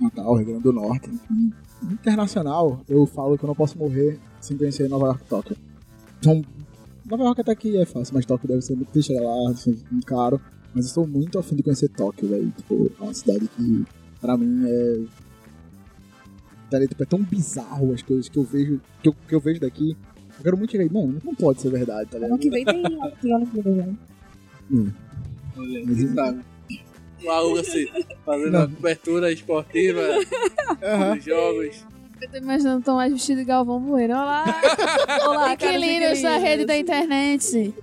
Natal, Rio Grande do Norte. Internacional, eu falo que eu não posso morrer sem conhecer Nova York e Tóquio. Então, Nova York até que é fácil, mas Tóquio deve ser muito difícil chegar lá, ser muito caro. Mas eu estou muito afim de conhecer Tóquio, velho. Tipo, é uma cidade que, pra mim, é. Tá, tipo, é tão bizarro as coisas que eu vejo, que eu, que eu vejo daqui. Eu quero muito chegar aí, mano, não pode ser verdade, tá Ano ligado? que vem tem, tem Olimpíada já. Olha, sabe? O Aluga assim, fazendo uma cobertura esportiva Aham. dos jogos. Eu tô imaginando o Tomás vestido de Galvão Bueno. Olá, Olá, inquilinos da rede da internet.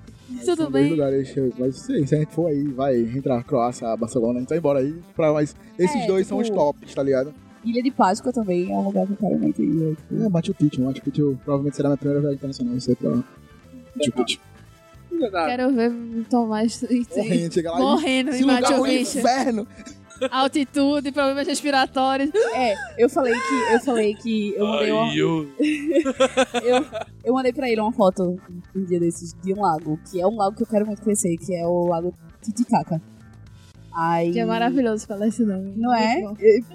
Tudo bem? lugares, mas sim, se a gente for aí, vai entrar Croácia, Barcelona, a gente vai embora aí. Pra, mas esses É, dois são os tipo- tops, tá ligado? Ilha de Páscoa também é um lugar que eu quero muito ir. tipo, É, Machu Picchu, Machu Picchu provavelmente será minha primeira viagem internacional, isso aí pra Machu Picchu. Quero ver Tomás e- Morrendo, chega lá morrendo e... um Picchu. inferno! Altitude, problemas respiratórios. É, eu falei que eu falei que eu mandei uma, eu... eu, mandei pra ele uma foto um dia desses de um lago, que é um lago que eu quero muito conhecer, que é o lago Titicaca. Aí, Que é maravilhoso falar esse nome. Não é?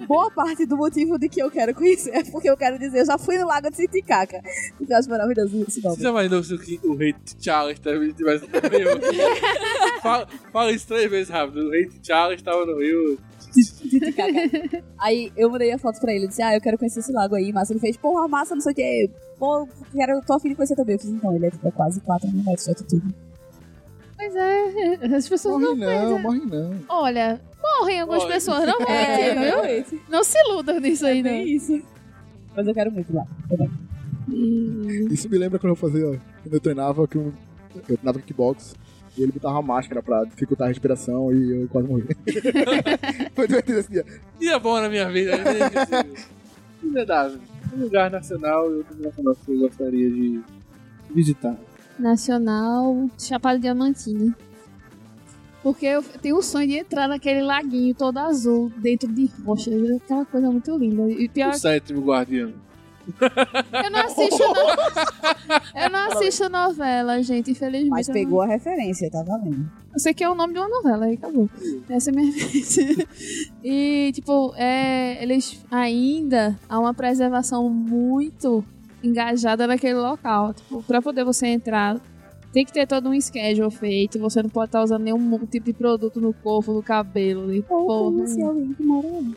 Boa parte do motivo de que eu quero conhecer é porque eu quero dizer, eu já fui no lago de Titicaca. Porque eu acho maravilhoso esse nome. Você já imaginou se o, que- o rei Charles também tivesse no Rio? fala, fala isso três vezes rápido. O rei Charles estava no Rio. Aí eu mandei a foto pra ele, disse, ah, eu quero conhecer esse lago aí. Massa, ele fez, porra, massa, não sei o que. Pô, quero, tô afim de conhecer também. Eu fiz, então, ele é tipo, é quase 4 mil metros de altitude. Pois é, as pessoas Morre não. não, morre não. Olha, morrem algumas Morre. pessoas, não É, morrem, viu? realmente. Não se iludam nisso aí, É não. bem isso. Mas eu quero muito ir lá também. Isso me lembra quando eu fazia, quando eu treinava, que eu, eu treinava kickbox, e ele botava uma máscara pra dificultar a respiração e eu quase morri. Foi divertido esse dia. Dia bom na minha vida. né? Inedável. Um lugar nacional e outro nacional que você gostaria de visitar. Nacional Chapada Diamantina. Porque eu tenho o sonho de entrar naquele laguinho todo azul, dentro de rochas. Aquela coisa muito linda. E pior O sétimo guardião. Eu não assisto, no... eu não assisto novela, gente, infelizmente. Mas Eu não- pegou a referência, tá valendo. Eu sei que é o nome de uma novela, aí acabou. Essa é a minha referência. E, tipo, é, eles ainda há uma preservação muito engajada naquele local. Tipo, pra poder você entrar, tem que ter todo um schedule feito. Você não pode estar usando nenhum tipo de produto no corpo, no cabelo. E Ou conhecer alguém que mora lá.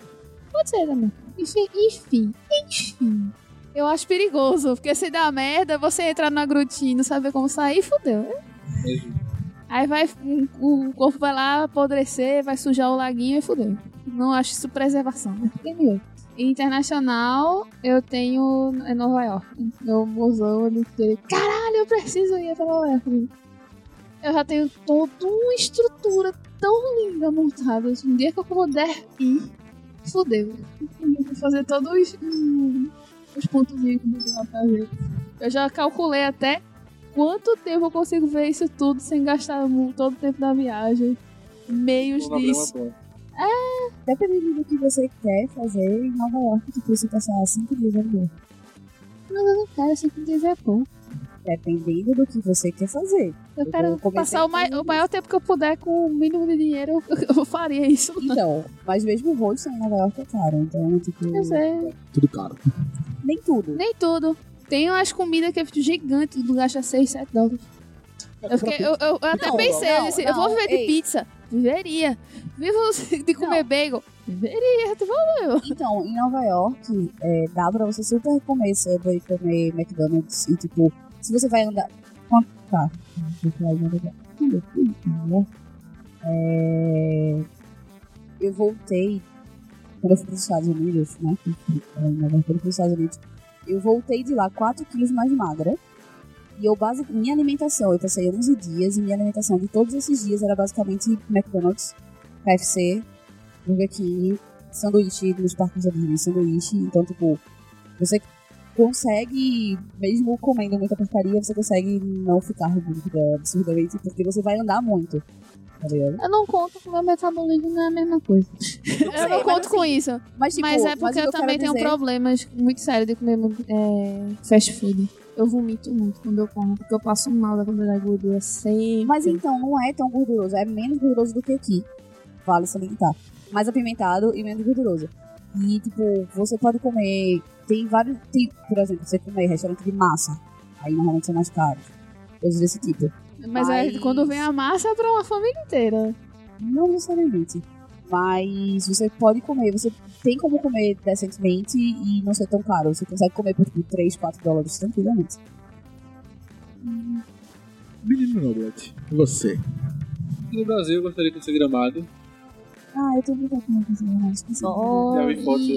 Pode ser também. Enfim, enfim, enfim. Eu acho perigoso, porque se dá merda, você entrar na grutinha e não saber como sair, fudeu. Aí vai, o corpo vai lá apodrecer, vai sujar o laguinho e fudeu. Não acho isso preservação, né? Internacional, eu tenho em Nova York. Meu mozão, ele ele, caralho, eu preciso ir pra Nova York. Eu já tenho toda uma estrutura tão linda montada. Um dia que eu puder ir, fudeu. Vou fazer todos os, hum, os pontozinhos que fazer. Eu já calculei até quanto tempo eu consigo ver isso tudo sem gastar todo o tempo da viagem. Meios disso. bom. Dependendo do que você quer fazer em Nova York, tipo, você passar 5 dias ali. Cara, cinco dias é bom. Dependendo do que você quer fazer. Eu Eu quero passar o, fazendo o maior tempo que eu puder com o mínimo de dinheiro, eu, eu faria isso. Então, mas mesmo o rosto em Nova York é caro. Então, tipo, Mas é, Tudo caro. nem tudo. nem tudo. Tem umas comidas que é gigante, do gasta 6, 7 dólares. Eu, fiquei, eu, eu- eu até Não, pensei, não, eu disse, eu vou não, viver de ei. pizza. Viveria. Vivo de comer Não. bagel. Viveria. Tipo, Então, em Nova York, é, dá pra você super comer e comer McDonald's. E, tipo, se você vai andar. Tá. Ver. É, Eu voltei. Quando eu fui para os Estados Unidos, né? é, quando eu fui para os Estados Unidos, eu voltei de lá 4 quilos mais magra. E eu, base... minha alimentação, eu passei 11 dias e minha alimentação de todos esses dias era basicamente McDonald's, KFC, Burger King, sanduíche nos parques da Disney, sanduíche. Então, tipo, você consegue, mesmo comendo muita porcaria, você consegue não ficar gorda absurdamente, porque você vai andar muito. Tá eu não conto com o meu metabolismo, não é a mesma coisa. eu sei, não mas conto com assim, isso. Mas, tipo, mas é porque que eu também quero tenho dizer- problemas muito sérios de comer é, fast food. Eu vomito muito quando eu como, porque eu passo mal da quantidade de gordura sempre. Mas então, não é tão gorduroso, é menos gorduroso do que aqui. Vale salientar. Mais apimentado e menos gorduroso. E, tipo, você pode comer. Tem vários tipos, por exemplo, você comer restaurante de massa. Aí normalmente são mais caros. Coisas desse tipo. Mas aí, Mas- quando vem a massa é pra uma família inteira. Não necessariamente. Mas você pode comer, você tem como comer decentemente e não ser tão caro. Você consegue comer por tipo, 3, 4 dólares tranquilamente. Menino Noblet, e você? Aqui no Brasil eu gostaria de ser gramado. Ah, eu tô brincando com não esqueci. Já vi fotos, já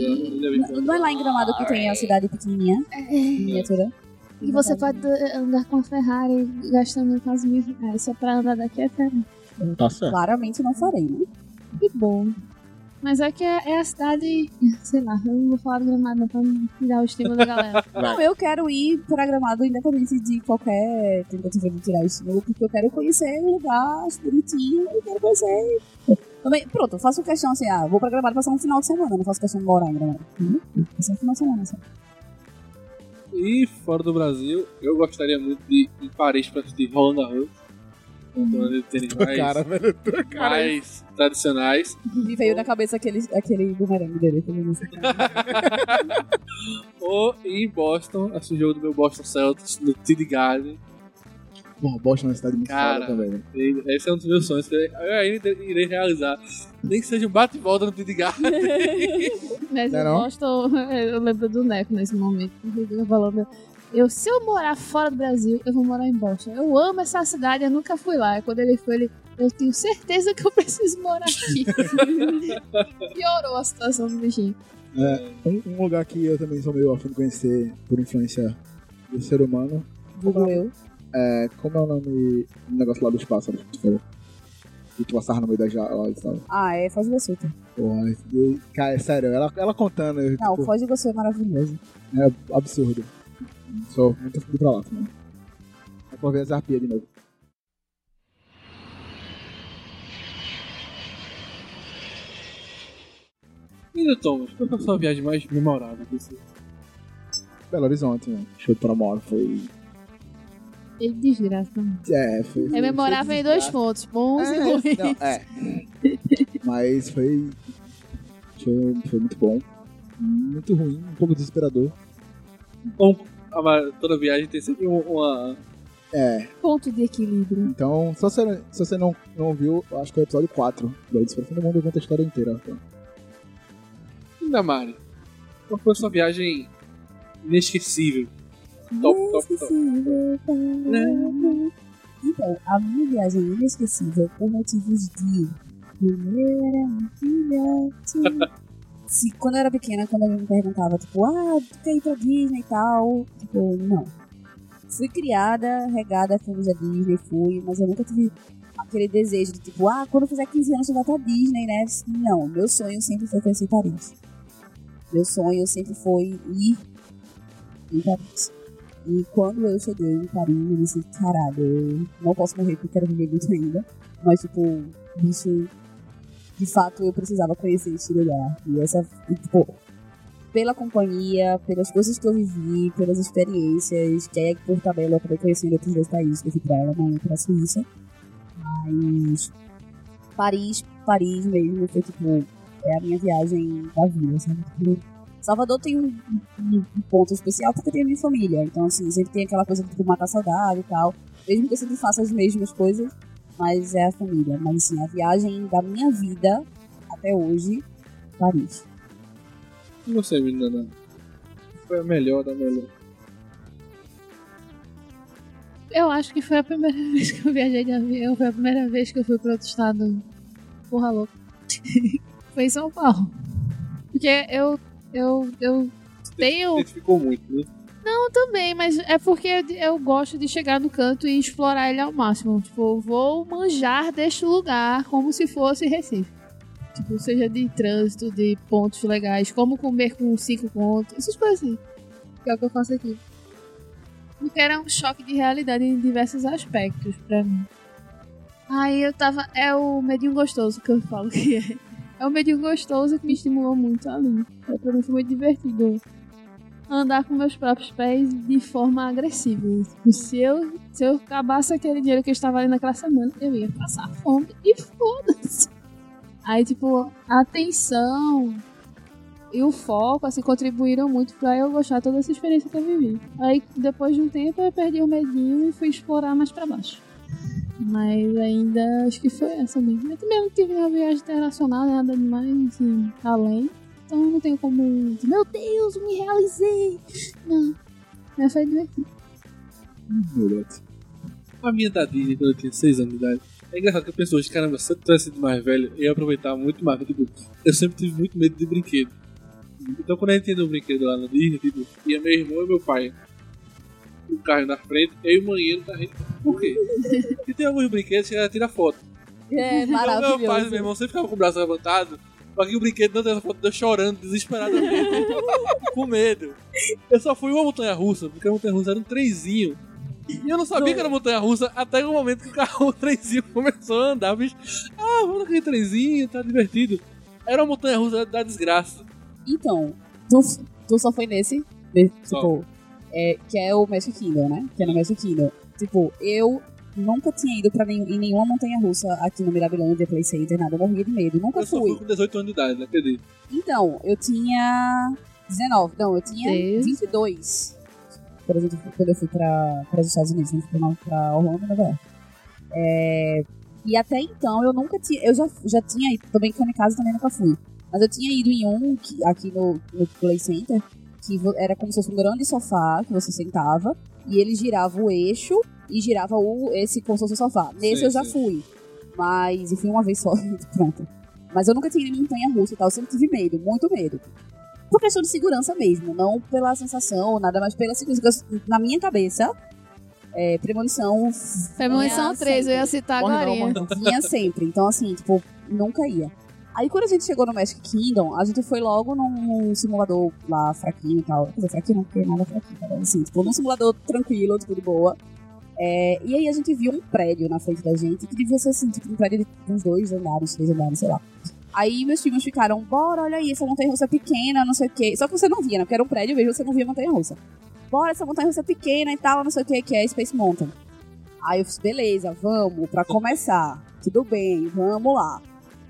vi Não, fotos. não é lá em Gramado que tem a cidade pequenininha, miniatura? E você pode andar com a Ferrari gastando quase mil reais só pra andar daqui até. Tá certo. Claramente não farei, né? Que bom. Mas é que é, é a cidade. Sei lá, eu não vou falar do gramado não pra não tirar o estímulo da galera. Não, eu quero ir para Gramado independente de qualquer tentativa de tirar estímulo, porque eu quero conhecer um lugar bonitinho e quero conhecer. Também, pronto, eu faço questão assim, ah, vou pra Gramado passar um final de semana, não faço questão de morar em Gramado. Passar um final de semana, só. E fora do Brasil, eu gostaria muito de ir em Paris pra assistir Roland Garros. Um torneio de tênis mais, Cara, velho, cara. mais tradicionais. Me veio na cabeça aquele, aquele bumerangue dele. não sei. Ou em Boston, assistir o jogo do meu Boston Celtics no TD Garden. Porra, Boston é uma cidade muito Cara. foda também, né? Esse é um dos meus sonhos que eu ainda irei realizar. Nem que seja um bate e volta no TD Garden. Mas Não é eu não? gosto. Eu lembro do Neco nesse momento. Ele falando. Eu, se eu morar fora do Brasil, eu vou morar em Boston. Eu amo essa cidade, eu nunca fui lá. E Quando ele foi, ele. Eu tenho certeza que eu preciso morar aqui. Piorou a situação do bichinho. Um, um lugar que eu também sou meio afim de conhecer por influência do ser humano. Google eu. É, como é o nome do negócio lá dos pássaros que tu falou? E tu passava no meio da jaula e tal. Ah, é Foz do Iguaçu. tá? Porra, e- cara, é sério, ela, ela contando, eu, Não, tipo, Foz do Iguaçu é maravilhoso. é absurdo. Sou muito ir pra lá também. É pra ver as arpias de novo. E Thomas, qual foi a sua viagem mais memorável? que você- Belo Horizonte, né? Show de Promoro foi. Ele desgraça. É, foi. É memorável em dois pontos: bons e ruins. É, não, é. Mas foi, foi. Foi muito bom. Muito ruim, um pouco desesperador. Ma- toda viagem tem sempre um- uma. É, Ponto de equilíbrio. então, se você, se você não, não viu, eu acho que é o episódio 4 do Despertar do Mundo, eu conto a história inteira. Então. Ainda, Mari. Qual foi a sua viagem inesquecível? Top, top, top. Então, a minha viagem inesquecível por motivos de. Um filhote. Se, quando eu era pequena, quando alguém me perguntava, tipo, ah, tu quer ir pra Disney e tal? Tipo, não. Fui criada, regada a filmes da Disney, fui, mas eu nunca tive aquele desejo de, tipo, ah, quando eu fizer 15 anos tu vai pra Disney, né? Não, meu sonho sempre foi conhecer Paris. Meu sonho sempre foi ir em Paris. E quando eu cheguei em Paris, eu disse, caralho, eu não posso morrer porque eu quero viver muito ainda. Mas, tipo, bicho, de fato eu precisava conhecer esse lugar. E essa, e, tipo, pela companhia, pelas coisas que eu vivi, pelas experiências, que aí por tabela eu acabei conhecendo outros dois países, que eu fui pra Alemanha e pra Suíça. Mas Paris, Paris mesmo, foi tipo, é a minha viagem da vida, sabe? Salvador tem um, um- um ponto especial porque tem a minha família. Então, assim, sempre tem aquela coisa de tipo, matar saudade e tal. Mesmo que eu sempre faça as mesmas coisas, mas é a família. Mas, assim, a viagem da minha vida até hoje, Paris. E você, menina? Foi a melhor da melhor. Eu acho que foi a primeira vez que eu viajei de avião, foi a primeira vez que eu fui para outro estado. Porra louca. foi em São Paulo. Porque eu, eu, eu tenho Identificou muito, né? Também, mas é porque eu, gosto de chegar no canto e explorar ele ao máximo. Tipo, vou manjar deste lugar como se fosse Recife. Tipo, seja de trânsito, de pontos legais, como comer com cinco pontos, essas coisas assim. Que é o que eu faço aqui. Porque era um choque de realidade em diversos aspectos pra mim. Aí eu tava. É o medinho gostoso que eu falo que é. É o medinho gostoso que me estimulou muito ali. É, pra mim foi muito divertido andar com meus próprios pés de forma agressiva. Se eu, se eu acabasse aquele dinheiro que eu estava ali naquela semana, eu ia passar fome e foda-se. Aí, tipo, a tensão e o foco, assim, contribuíram muito pra eu gostar toda essa experiência que eu vivi. Aí, depois de um tempo, eu perdi o medinho e fui explorar mais pra baixo. Mas ainda acho que foi essa mesmo. Eu também não tive uma viagem internacional, nada demais, assim, além. Então eu não tenho como meu Deus, me realizei. Não. Mas foi divertido. Moleque. A minha da Disney, quando eu tinha 6 anos de idade. É engraçado que eu penso hoje, caramba, se eu tivesse sido mais velho, eu ia aproveitar muito mais. Tipo, eu sempre tive muito medo de brinquedo. Então quando a gente ia no brinquedo lá na Disney, tipo, ia meu irmão e meu pai. O carro na frente, eu e o manhã no carrinho. Por quê? Porque tem alguns brinquedos que ela tira foto. É Então meu pai e meu maravilhoso. irmão sempre ficavam com o braço levantado. Que o brinquedo não tenha foto de eu chorando desesperadamente. com medo. Eu só fui uma montanha russa, porque a montanha russa era um trenzinho. E eu não sabia que era montanha russa até o momento que o carro, o trenzinho começou a andar. Bicho, ah, vamos naquele trenzinho, tá divertido. Era uma montanha russa da desgraça. Então, tu, tu só foi nesse, ne- Só. tipo, é, que é o Magic Kingdom, né? Que é no Magic Kingdom. Tipo, eu nunca tinha ido pra nenhum, em nenhuma montanha russa aqui no Mirabilândia, Play Center, nada, eu morria de medo, nunca Eu fui. fui com 18 anos de idade, não acredito. Então, eu tinha 19, não, eu tinha Deus. 22. Por exemplo, quando eu fui pra, para os Estados Unidos, né? Fui pra- pra Orlando e Nova York. É, e até então eu nunca tinha. Eu já, já tinha ido, também que casa também nunca fui. Mas eu tinha ido em um que, aqui no, no Play Center, que era como se fosse um grande sofá que você sentava, e ele girava o eixo e girava o, esse como se fosse o sofá. Nesse Sim, eu já sim. fui. Mas, e fui uma vez só, pronto. Mas eu nunca tinha ido em montanha russa e tal, eu sempre tive medo, muito medo. Por questão de segurança mesmo, não pela sensação, nada, mas pela segurança. Na minha cabeça, é, premonição Premonição vinha 3, eu ia sempre. citar agora. Vinha sempre. Então, assim, tipo, nunca ia. Aí, quando a gente chegou no Magic Kingdom, a gente foi logo num simulador lá fraquinho e tal. Quer dizer, fraquinho não, porque nada fraquinho, mas assim, tipo, num simulador tranquilo, tipo, de boa. É, e aí a gente viu um prédio na frente da gente, que devia ser assim, tipo, um prédio de uns dois andares, três andares, sei lá. Aí meus primos ficaram, bora, olha aí, essa montanha russa é pequena, não sei o quê. Só que você não via, né? Porque era um prédio mesmo, você não via montanha russa. Bora, essa montanha russa é pequena e tal, não sei o que, que é Space Mountain. Aí eu disse, beleza, vamos, pra começar. Tudo bem, vamos lá.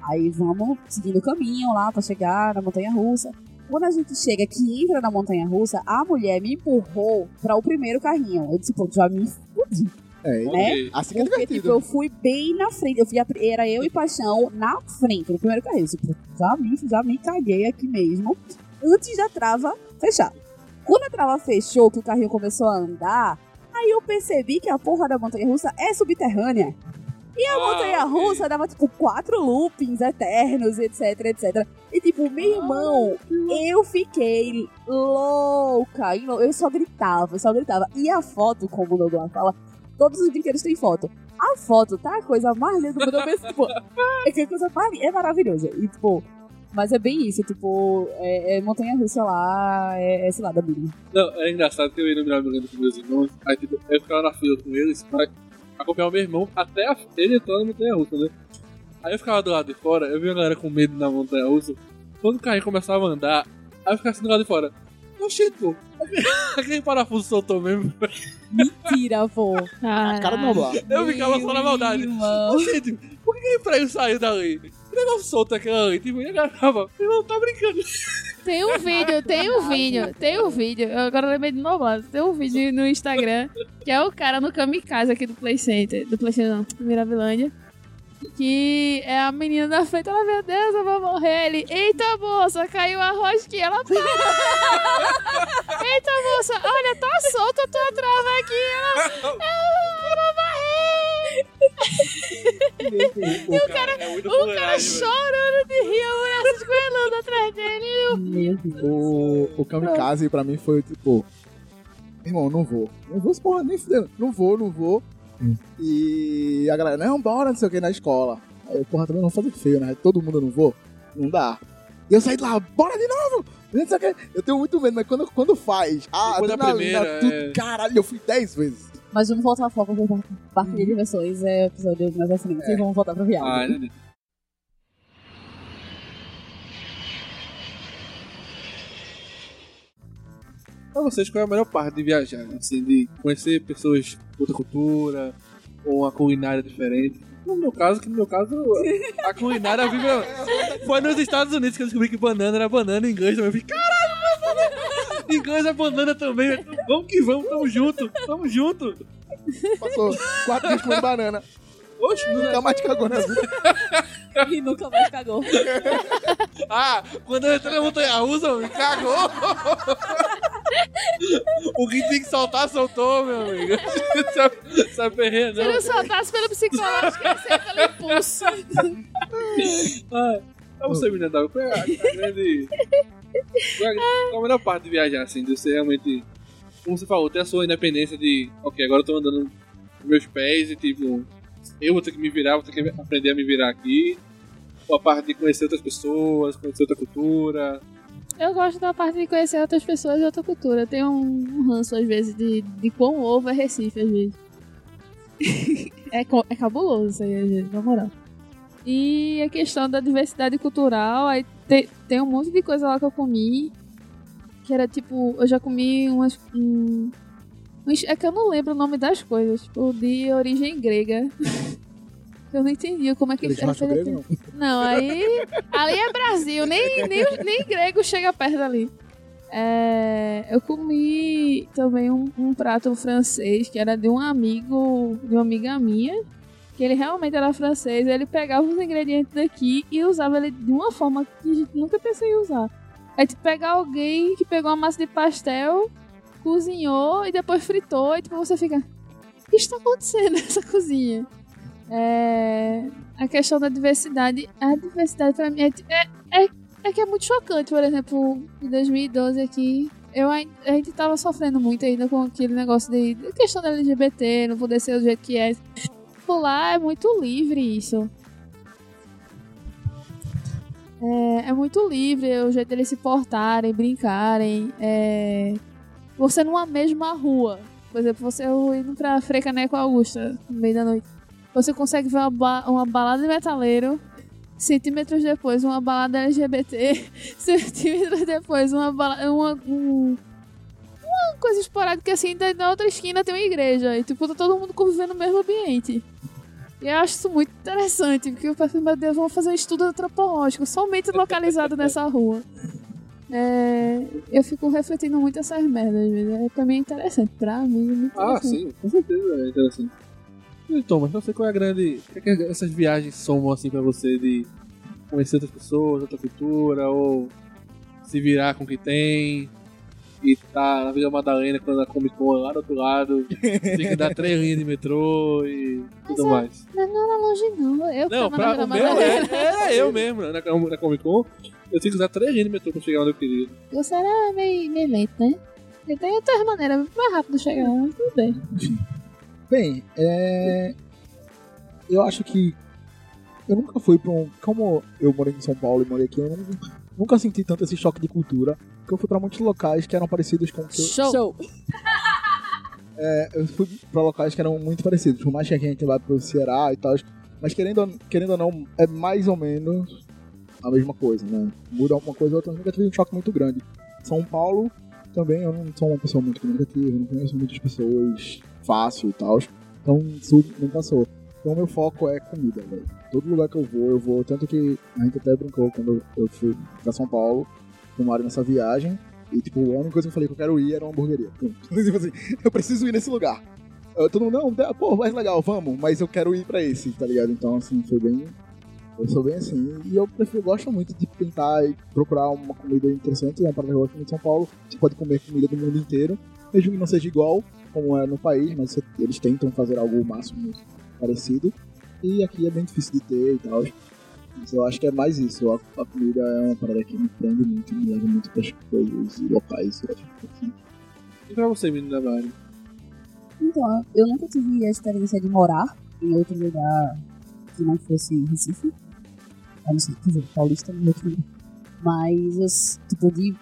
Aí vamos seguindo o caminho lá pra chegar na montanha russa. Quando a gente chega que entra na montanha russa, a mulher me empurrou pra o primeiro carrinho. Eu disse, pô, já me fudi. É, Né? Ok. assim que é Porque, tipo, eu fui bem na frente. Eu fui a- era eu e Paixão na frente, no primeiro carrinho. Tipo, já me, já me caguei aqui mesmo. Antes da trava fechar. Quando a trava fechou, que o carrinho começou a andar, aí eu percebi que a porra da montanha russa é subterrânea. E a Ah, montanha ok. russa dava, tipo, quatro loopings eternos, etc, etc. E, tipo, meu irmão, eu fiquei louca. lou- Eu só gritava, eu só gritava. E a foto, como o Douglas fala, todos os brinquedos têm foto. A foto tá a coisa mais linda do mundo. Eu penso, tipo, é que a coisa mais, é maravilhosa. E, tipo, mas é bem isso, tipo, é, é montanha russa lá, é, é sei lá, da Bíblia. Não, é engraçado que eu ia no Mirabilândia com meus irmãos, aí tipo, eu ficava na fila com eles pra acompanhar o meu irmão até a, ele entrar na montanha russa, né? Aí eu ficava do lado de fora, eu vi a galera com medo na montanha russa. Quando o carrinho começava a andar, aí eu ficava assim do lado de fora. Oxi, pô, aquele parafuso soltou mesmo. Mentira, pô. A cara do Noblar. Eu ficava só na maldade. Irmão. Oxi, por que aquele freio saiu dali? Negócio solto ali? Tipo, e a irmão, tá brincando. Tem um vídeo, tem um vídeo, tem um vídeo. Eu agora lembrei de novo, tem um vídeo no Instagram que é o cara no kamikaze aqui do Play Center, do Play Center não, do Mirabilândia. Que é a menina da frente, ela, meu Deus, eu vou morrer. Ele, eita moça, caiu a rosquinha. Ela, pá! Eita moça, olha, tá solta a tua trava aqui. Ela, eu vou morrer. O cara, é O cara fuleiragem, velho. chorando de rir, a mulher se escoelando atrás dele. O, o Kamikaze pra mim foi tipo. Irmão, não vou. Não vou, porra, nem fudendo. Não vou, não vou. E a galera, não, bora, não sei o que, na escola. Aí eu, porra, também não vou fazer feio, né? Todo mundo não vou. Não dá. E eu saí de lá, bora de novo! O. Eu tenho muito medo, mas quando, quando faz, a Depois da adrenalina, primeira, tudo, é. caralho, eu fui 10 vezes. Mas vamos voltar ao foco, porque o Parque de Diversões é o episódio mais à frente. E vamos voltar pra viagem. Ah, entendi. Pra vocês, qual é a melhor parte de viajar? Assim, de conhecer pessoas de outra cultura, ou uma culinária diferente. No meu caso, que no meu caso, a culinária vive. Foi nos Estados Unidos que eu descobri que banana era banana em inglês também. Eu falei, caralho, meu banana! Em inglês é banana também. Vamos que vamos, tamo junto, tamo junto. Passou quatro dias comendo banana. Oxe, Nunca mais cagou na vida. E nunca mais cagou. Ah, quando eu entrei na montanha russa, me cagou! o que tem que soltar, soltou, meu amigo. Essa, perreira, Se não. não soltasse pelo psicológico, ia ser pelo impulso. Ah, pra você, menina d'água, é a, a grande. É a, a melhor parte de viajar, assim, de você realmente. Como você falou, ter a sua independência de. Ok, agora eu tô andando com meus pés e tipo. Eu vou ter que me virar, vou ter que aprender a me virar aqui. Ou a parte de conhecer outras pessoas, conhecer outra cultura. Eu gosto da parte de conhecer outras pessoas e outra cultura. Eu tenho um, um ranço, às vezes, de, de quão ovo é Recife, às vezes. é, é cabuloso isso aí, às vezes, na moral. E a questão da diversidade cultural, aí te- tem um monte de coisa lá que eu comi. Que era tipo, eu já comi umas. Um, é que eu não lembro o nome das coisas, tipo, de origem grega. eu não entendi como é que grego, aquilo. não. Não, aí. Ali é Brasil, nem, nem, nem grego chega perto dali. É, eu comi também um, um prato francês que era de um amigo, de uma amiga minha, que ele realmente era francês. Ele pegava os ingredientes daqui e usava ele de uma forma que a gente nunca pensou em usar. É tipo pegar alguém que pegou uma massa de pastel, cozinhou e depois fritou, e tipo você fica. O que está acontecendo nessa cozinha? É, a questão da diversidade. A diversidade pra mim é, é, é, é que é muito chocante, por exemplo, em 2012 aqui. Eu, a gente tava sofrendo muito ainda com aquele negócio de, de questão da LGBT, não poder ser do jeito que é. Lá é muito livre isso. É, é muito livre o jeito deles se portarem, brincarem. É, você numa mesma rua. Por exemplo, você indo pra Frecaneco Augusta no meio da noite. Você consegue ver uma, ba- uma balada de metaleiro. Centímetros depois, uma balada LGBT. Centímetros depois, uma balada. Uma, um- uma coisa esporádica assim, da, na outra esquina tem uma igreja. E tipo, tá todo mundo convivendo no mesmo ambiente. E eu acho isso muito interessante, porque eu penso, meu Deus, vamos fazer um estudo antropológico somente localizado nessa rua. É, eu fico refletindo muito essas merdas, às vezes. É, pra mim é interessante. Pra mim é muito Ah, interessante. sim, com certeza é interessante. E Thomas, não sei qual é a grande. O que, é que essas viagens somam assim pra você de conhecer outras pessoas, outra cultura, ou se virar com o que tem, e tá na Vila Madalena quando a Comic Con é lá do outro lado, tem que dar três linhas de metrô e tudo Mas, mais. Mas não era longe, não. Eu Não, tava pra, na o Vila meu Madalena. é, era eu mesmo, na, na Comic Con. Eu tinha que usar três linhas de metrô pra chegar onde eu queria. Você era meio, meio lento, né? E tem outras maneiras mais rápido de chegar, mas tudo bem. Bem, é... eu acho que eu nunca fui pra um. Como eu morei em São Paulo e morei aqui, eu nunca, nunca senti tanto esse choque de cultura. Porque eu fui pra muitos locais que eram parecidos com o que eu. Show. É, eu fui pra locais que eram muito parecidos. Por mais que a gente vá pro Ceará e tal. Mas querendo, ou- querendo ou não, é mais ou menos a mesma coisa, né? Muda uma coisa ou outra, eu nunca tive um choque muito grande. São Paulo também, eu não sou uma pessoa muito comunicativa, não conheço muitas pessoas fácil e tal. Então, isso não passou. Então, meu foco é comida, velho. Todo lugar que eu vou, eu vou. Tanto que a gente até brincou quando eu fui pra São Paulo, Mário nessa viagem. E, tipo, a única coisa que eu falei que eu quero ir era uma hamburgueria. Tipo assim, eu preciso ir nesse lugar. Eu, todo mundo, não, pô, mais legal, vamos, mas eu quero ir pra esse, tá ligado? Então, assim, foi bem. Eu sou bem assim. E eu prefiro, gosto muito de tentar procurar uma comida interessante. É parada que eu gosto de São Paulo. Você pode comer comida do mundo inteiro, mesmo que não seja igual como é no país, mas eles tentam fazer algo o máximo parecido. E aqui é bem difícil de ter e tal. Mas eu acho que é mais isso. A, a comida é uma parada que me prende muito, me leva muito para as coisas e locais. Eu acho que assim. E pra você, menino da Mari? Então, eu nunca tive a experiência de morar em outro lugar que não fosse Recife. A não ser, quer dizer, Paulista outro lugar. Mas, eu, tipo, de...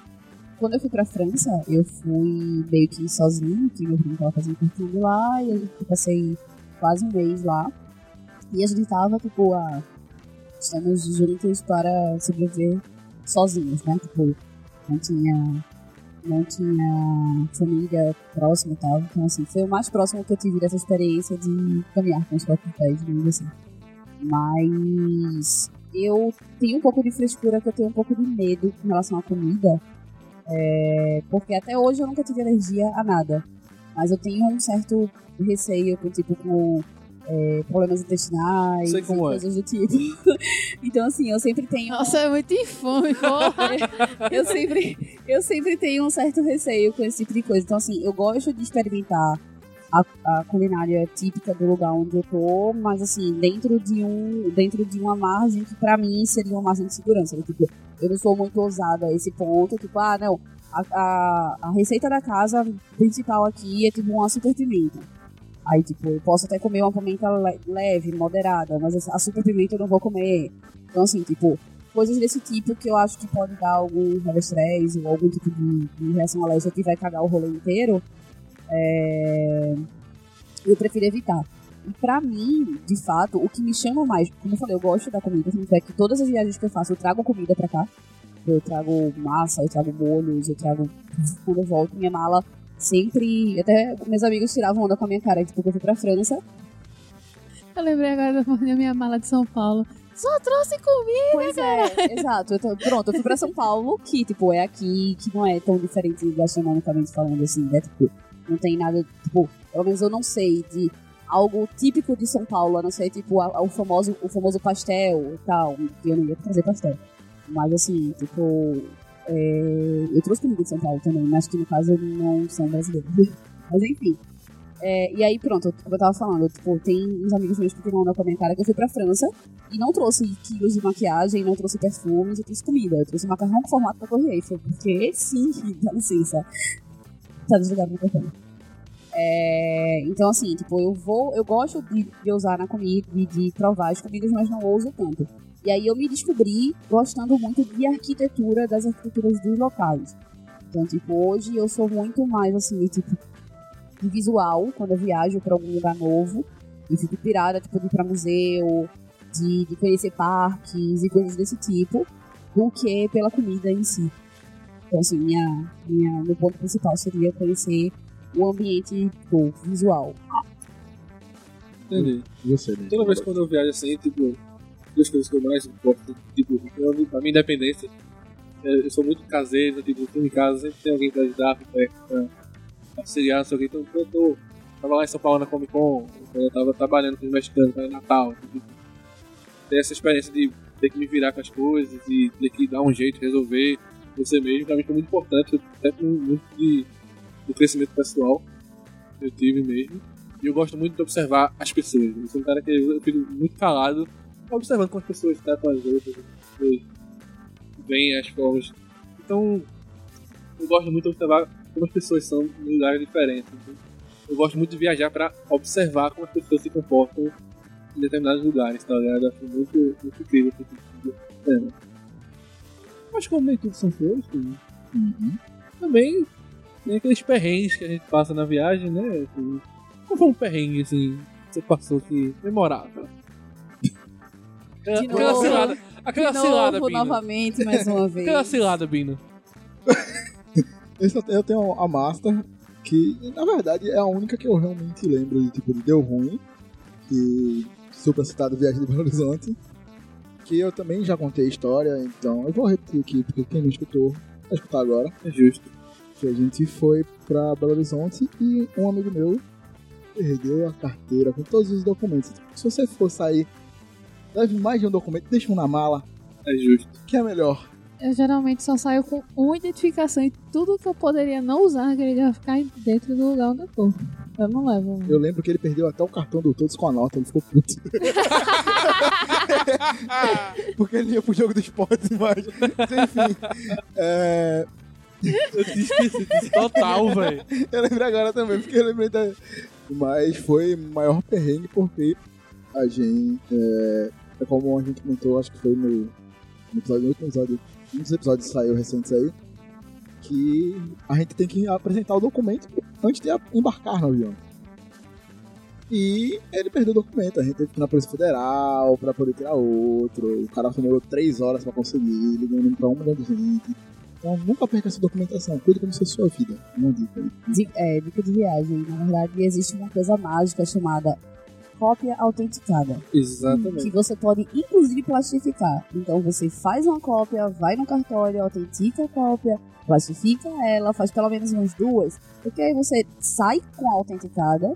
Quando eu fui pra França, eu fui meio que sozinho, que meu primo tava fazendo curtindo lá, e eu passei quase um mês lá. E a gente tava, tipo, a... Estamos juntos para sobreviver sozinhos, né? Tipo, não tinha não tinha família próxima e tal. Então, assim, foi o mais próximo que eu tive dessa experiência de caminhar com os próprios pés, digamos assim. Mas eu tenho um pouco de frescura, que eu tenho um pouco de medo em relação à comida. É, porque até hoje eu nunca tive alergia a nada. Mas eu tenho um certo receio com, tipo, com é, problemas intestinais Sei e é. coisas do tipo. então, assim, eu sempre tenho. Nossa, é muito infame, porra. eu sempre, eu sempre tenho um certo receio com esse tipo de coisa. Então, assim, eu gosto de experimentar a, a culinária típica do lugar onde eu tô, mas assim, dentro de um, dentro de uma margem que pra mim seria uma margem de segurança. Tipo, eu não sou muito ousada a esse ponto, tipo, ah, não, a, a, a receita da casa principal aqui é tipo uma super pimenta. Aí, tipo, eu posso até comer uma pimenta le- leve, moderada, mas a super pimenta eu não vou comer. Então, assim, tipo, coisas desse tipo que eu acho que pode dar algum estresse ou algum tipo de, de reação alérgica que vai cagar o rolê inteiro, é, eu prefiro evitar. E pra mim, de fato, o que me chama mais, como eu falei, eu gosto da comida, tanto é que todas as viagens que eu faço, eu trago comida pra cá. Eu trago massa, eu trago molhos, eu trago. Quando eu volto, minha mala sempre. Até meus amigos tiravam onda com a minha cara, tipo, que eu fui pra França. Eu lembrei agora da minha mala de São Paulo. Só trouxe comida. Pois é, exato. Eu tô- pronto, eu fui pra São Paulo, que, tipo, é aqui, que não é tão diferente gastronomicamente falando, assim, né? Tipo, não tem nada, tipo, pelo menos eu não sei de algo típico de São Paulo, a não ser, tipo, a- a- o famoso, o famoso pastel e tal, que eu não ia trazer pastel. Mas, assim, tipo, é, eu trouxe comida de São Paulo também, mas que no caso não são brasileiros. mas, enfim. É, e aí, pronto, eu tava falando, tipo, tem uns amigos meus que tiram onda com a minha cara que eu fui pra França e não trouxe quilos de maquiagem, não trouxe perfumes, eu trouxe comida. Eu trouxe macarrão com formato da Torre Eiffel, porque sim, dá licença. Tá desligado o microfone. É, então, assim, tipo, eu vou, eu gosto de, de usar na comida, de, de provar as comidas, mas não ouso tanto. E aí eu me descobri gostando muito de arquitetura, das arquiteturas dos locais. Então, tipo, hoje eu sou muito mais, assim, tipo, de visual, quando eu viajo pra algum lugar novo. E fico pirada, tipo, de ir pra museu, de, de conhecer parques e coisas desse tipo, do que pela comida em si. Então, assim, minha, minha, meu ponto principal seria conhecer o ambiente tipo, visual. Entendi. E você, né? Toda vez quando eu viajo assim, tipo, duas coisas que eu mais gosto, tipo, eu, a minha independência, é, eu sou muito caseiro, tipo, tô em casa, sempre tem alguém pra ajudar, pra, pra auxiliar, não sei o que, então eu tô, tava lá em São Paulo na Comic Con, eu tava trabalhando com os mexicanos, era Natal, tipo, ter essa experiência de ter que me virar com as coisas, de ter que dar um jeito, resolver você mesmo, pra mim foi muito importante, até com muito de, do crescimento pessoal que eu tive mesmo. E eu gosto muito de observar as pessoas. Eu sou um cara que eu fico muito calado observando como as pessoas tratam as outras, as pessoas veem as formas. Então, eu gosto muito de observar como as pessoas são em lugares diferentes. Então, eu gosto muito de viajar para observar como as pessoas se comportam em determinados lugares, tá ligado? Acho muito, muito incrível esse tipo de tema. Mas como nem tudo são flores, tudo. também tem aqueles perrengues que a gente passa na viagem, né? Assim, Qual foi um perrengue, assim, que você passou que memorável? Aquela, De aquela novo. cilada, aquela De cilada, novo, Bino. novamente, mais uma vez. Aquela cilada, Bino. Esse eu tenho- a Master, que na verdade é a única que eu realmente lembro de tipo de deu ruim. Que super citado Viagem de Belo Horizonte. Que eu também já contei a história, então eu vou repetir aqui, porque quem não escutou, vai escutar agora. É justo. Que a gente foi pra Belo Horizonte e um amigo meu perdeu a carteira com todos os documentos. Se você for sair, leve mais de um documento, deixa um na mala, É justo. que é melhor. Eu geralmente só saio com uma identificação e tudo que eu poderia não usar naquele dia vai ficar dentro do lugar onde eu tô. Eu não levo. Eu lembro que ele perdeu até o cartão do Todos com a nota, ele ficou puto. Porque ele ia pro jogo do esporte, mas. Enfim. É, Eu tinha esquecido disso total, velho. eu lembrei agora também, porque eu lembrei da. Mas foi o maior perrengue porque a gente. É, é como a gente comentou, acho que foi no, no episódio, no último episódio. Um dos episódios saiu recentes aí. Que a gente tem que apresentar o documento antes de embarcar no avião. E ele perdeu o documento. A gente teve que ir na Polícia Federal pra poder tirar outro. O cara demorou três horas pra conseguir, ligando pra um milhão de gente. Então nunca perca essa documentação. Cuide como se fosse sua vida. Uma dica é, dica de viagem. Na verdade, existe uma coisa mágica chamada cópia autenticada. Exatamente. Que você pode, inclusive, plastificar. Então você faz uma cópia, vai no cartório, autentica a cópia, plastifica ela, faz pelo menos umas duas. Porque aí você sai com a autenticada,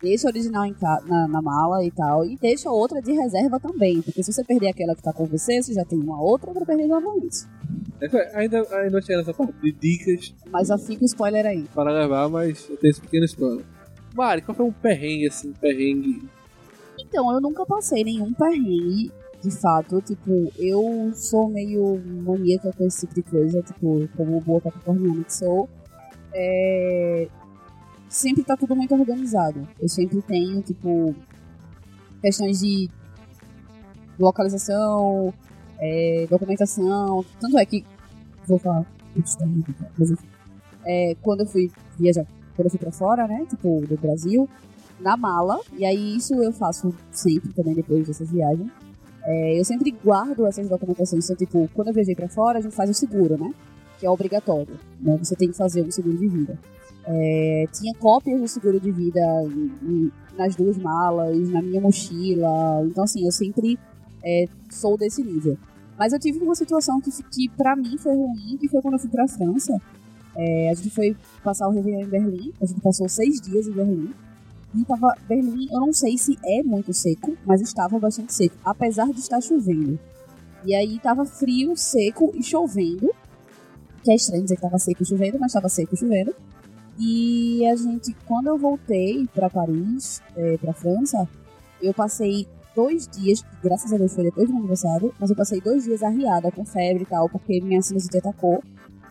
deixa a original na, na mala e tal, e deixa outra de reserva também. Porque se você perder aquela que tá com você, você já tem uma outra pra perder novamente. É, Ainda, ainda tinha essa parte de dicas Mas já fica o spoiler aí. para levar, mas eu tenho esse pequeno spoiler. Mari, qual foi um perrengue, assim, perrengue? Então, eu nunca passei nenhum perrengue, de fato. Tipo, eu sou meio maníaca com esse tipo de coisa, tipo, como boa capricorniana que sou. É... Sempre tá tudo muito organizado. Eu sempre tenho, tipo, questões de localização, é, documentação. Tanto é que. Vou falar. É, quando eu fui viajar, quando pra fora, né? Tipo, do Brasil, na mala, e aí isso eu faço sempre também depois dessas viagens. É, eu sempre guardo essas documentações. Então, tipo, quando eu viajei pra fora, a gente faz o seguro, né? Que é obrigatório. Né? Você tem que fazer um seguro de vida. É, tinha cópias do seguro de vida nas duas malas, na minha mochila. Então, assim, eu sempre é, sou desse nível. Mas eu tive uma situação que, que para mim foi ruim, que foi quando eu fui pra França. É, a gente foi passar o Réveillon em Berlim. A gente passou seis dias em Berlim. E tava, Berlim, eu não sei se é muito seco, mas estava bastante seco, apesar de estar chovendo. E aí tava frio, seco e chovendo. Que é estranho dizer que tava seco e chovendo, mas tava seco e chovendo. E a gente, quando eu voltei para Paris, é, para França, eu passei dois dias, graças a Deus foi depois do meu aniversário, mas eu passei dois dias arriada com febre e tal, porque minha sinusite atacou.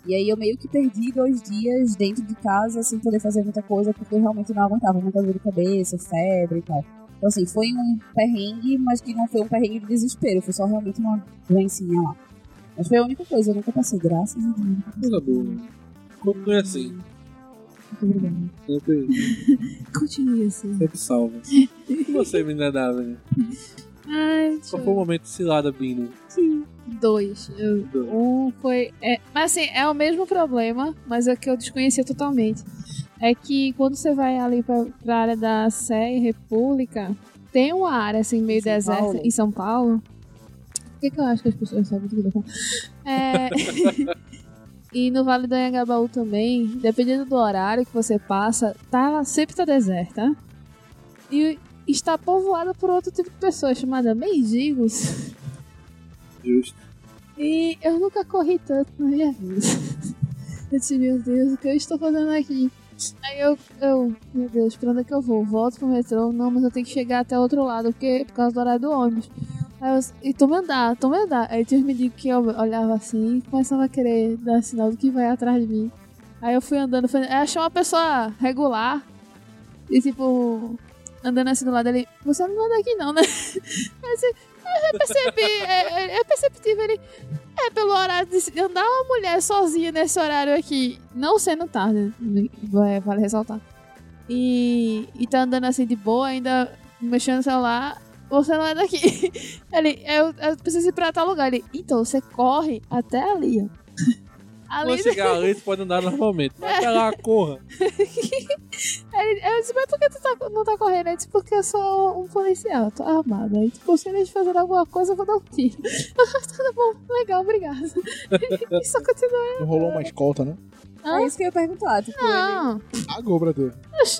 E aí eu meio que perdi dois dias dentro de casa sem poder fazer muita coisa, porque eu realmente não aguentava muita dor de cabeça, febre e tal. Então assim, foi um perrengue, mas que não foi um perrengue de desespero, foi só realmente uma doencinha lá. Mas foi a única coisa, eu nunca passei, graças a Deus. Coisa boa. Continue assim. Muito obrigada. Sempre, Continue assim. sempre salva. E você, menina Davi? Ai, Qual foi o momento cilada, Bino? Dois. Eu- um foi. É, mas assim, é o mesmo problema, mas é que eu desconhecia totalmente. É que quando você vai ali pra, pra área da Sé e República, tem uma área assim, meio São deserta Paulo? em São Paulo. Por que, que eu acho que as pessoas sabem tudo? É. E no Vale do Anhangabaú também, dependendo do horário que você passa, tá, sempre tá deserta. E está povoada por outro tipo de pessoa chamada mendigos. Justo. E eu nunca corri tanto na minha vida. Eu disse, meu Deus, o que eu estou fazendo aqui? Aí eu, eu, meu Deus, pra onde é que eu vou? Volto pro metrô? Não, mas eu tenho que chegar até outro lado, porque por causa do horário do ônibus. Aí eu, e me andar, me andar. Aí tinha me digo que eu olhava assim e começava a querer dar sinal do que vai atrás de mim. Aí eu fui andando, fui, achei uma pessoa regular e tipo, andando assim do lado dele, você não anda aqui não, né? Aí eu percebi, é, é, perceptível ele. É, pelo horário de andar uma mulher sozinha nesse horário aqui, não sendo tarde, vale ressaltar. E, e tá andando assim de boa, ainda mexendo no celular, você não é daqui. Ele, eu, eu preciso ir pra tal lugar. Ele, então você corre até ali, ó. Quando chegar ali, você pode andar normalmente. Mas até lá, corra. Ele, eu disse, mas por que tu tá- não tá correndo? Ele disse, porque eu sou um policial, eu tô armado. Aí, tipo, se eles fazerem alguma coisa, eu vou dar um tiro. Tudo bom, legal, obrigado. e só continua. Não rolou uma escolta, né? É isso que eu ia perguntar. Tipo, ele- Não, Pagou pra tu.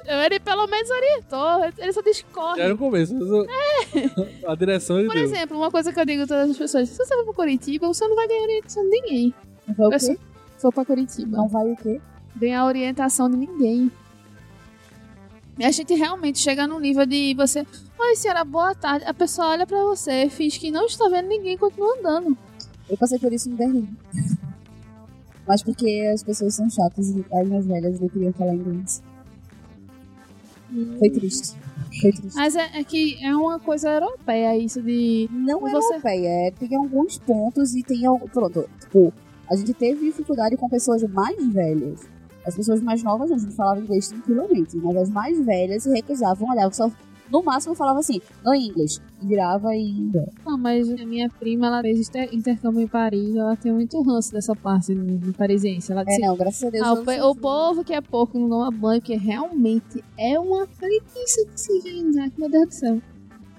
ele pelo menos orientou, ele só discorre. Já era o começo. mas eu- A direção ele Por deu. exemplo, uma coisa que eu digo a todas as pessoas: se você for pra Curitiba, você não vai ganhar orientação de ninguém. vai o Eu quê? For pra Curitiba, Não vai o quê? ganhar orientação de ninguém. E a gente realmente chega num nível de você. Oi, senhora, boa tarde. A pessoa olha pra você, finge que não está vendo ninguém e continua andando. Eu passei por isso em Berlim. Mas porque as pessoas são chatas e as mais velhas não queriam falar inglês. Foi triste. Foi triste. Mas é, é que é uma coisa europeia isso de. Não é Você- europeia, é, tem alguns pontos e tem. Pronto, tipo, a gente teve dificuldade com pessoas mais velhas. As pessoas mais novas a gente falava inglês tranquilamente, mas as mais velhas se recusavam, olhavam só No máximo falava assim, no inglês. E virava e ia. Não, mas a minha prima, ela fez inter- intercâmbio em Paris, ela tem muito ranço dessa parte de, parisiense. Ela É, disse, não, graças a Deus. ah, o, o povo que é pouco não toma banho, porque realmente é uma preguiça de se higienizar, que meu Deus do céu.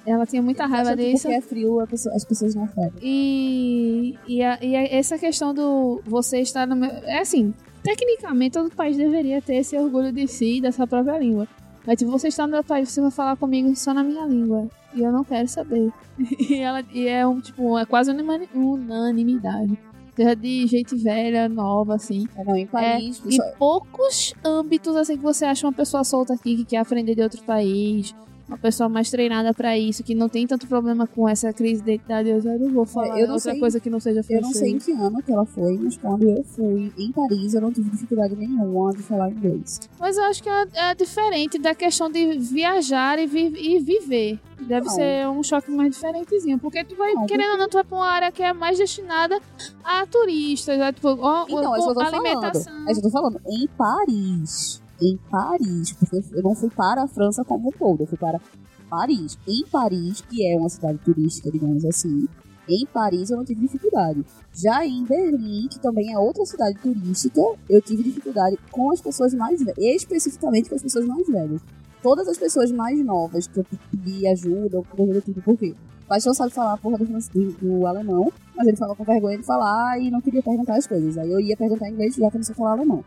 Ela tinha muita raiva disso. Porque é frio, pessoa- as pessoas não fedem. E, e, a- e a- essa questão do você estar no meu. É assim, tecnicamente todo país deveria ter esse orgulho de si, dessa própria língua. Mas tipo, você está no meu país, você vai falar comigo só na minha língua. E eu não quero saber. E, ela, e é um, tipo, é quase unanimani- unanimidade. Seja de gente velha, nova, assim. É, não, em Paris, Em pessoal, poucos âmbitos, assim, que você acha uma pessoa solta aqui que quer aprender de outro país. Uma pessoa mais treinada pra isso, que não tem tanto problema com essa crise de identidade. Eu já não vou falar eu não outra sei- coisa que não seja eu francês. não sei em que ano que ela foi, mas quando eu fui em Paris, eu não tive dificuldade nenhuma de falar inglês. Mas eu acho que é, é diferente da questão de viajar e, vi- e viver. Deve Não. ser um choque mais diferentezinho. Porque tu vai, Não, querendo ou não, tu vai pra uma área que é mais destinada a turistas. né? Tipo, ó, Então, é eu tô alimentação. falando. É eu tô falando. Em Paris. Em Paris. Porque eu não fui para a França como um todo. Eu fui para Paris. Em Paris, que é uma cidade turística, digamos assim. Em Paris eu não tive dificuldade. Já em Berlim, que também é outra cidade turística, eu tive dificuldade com as pessoas mais velhas. Especificamente com as pessoas mais velhas. Todas as pessoas mais novas que eu pedi ajuda ou coisa do tipo, por quê? O Paixão sabe falar a porra do, do- do alemão, mas ele falava com vergonha de falar e não queria perguntar as coisas. Aí eu ia perguntar em inglês já que eu não sei falar alemão.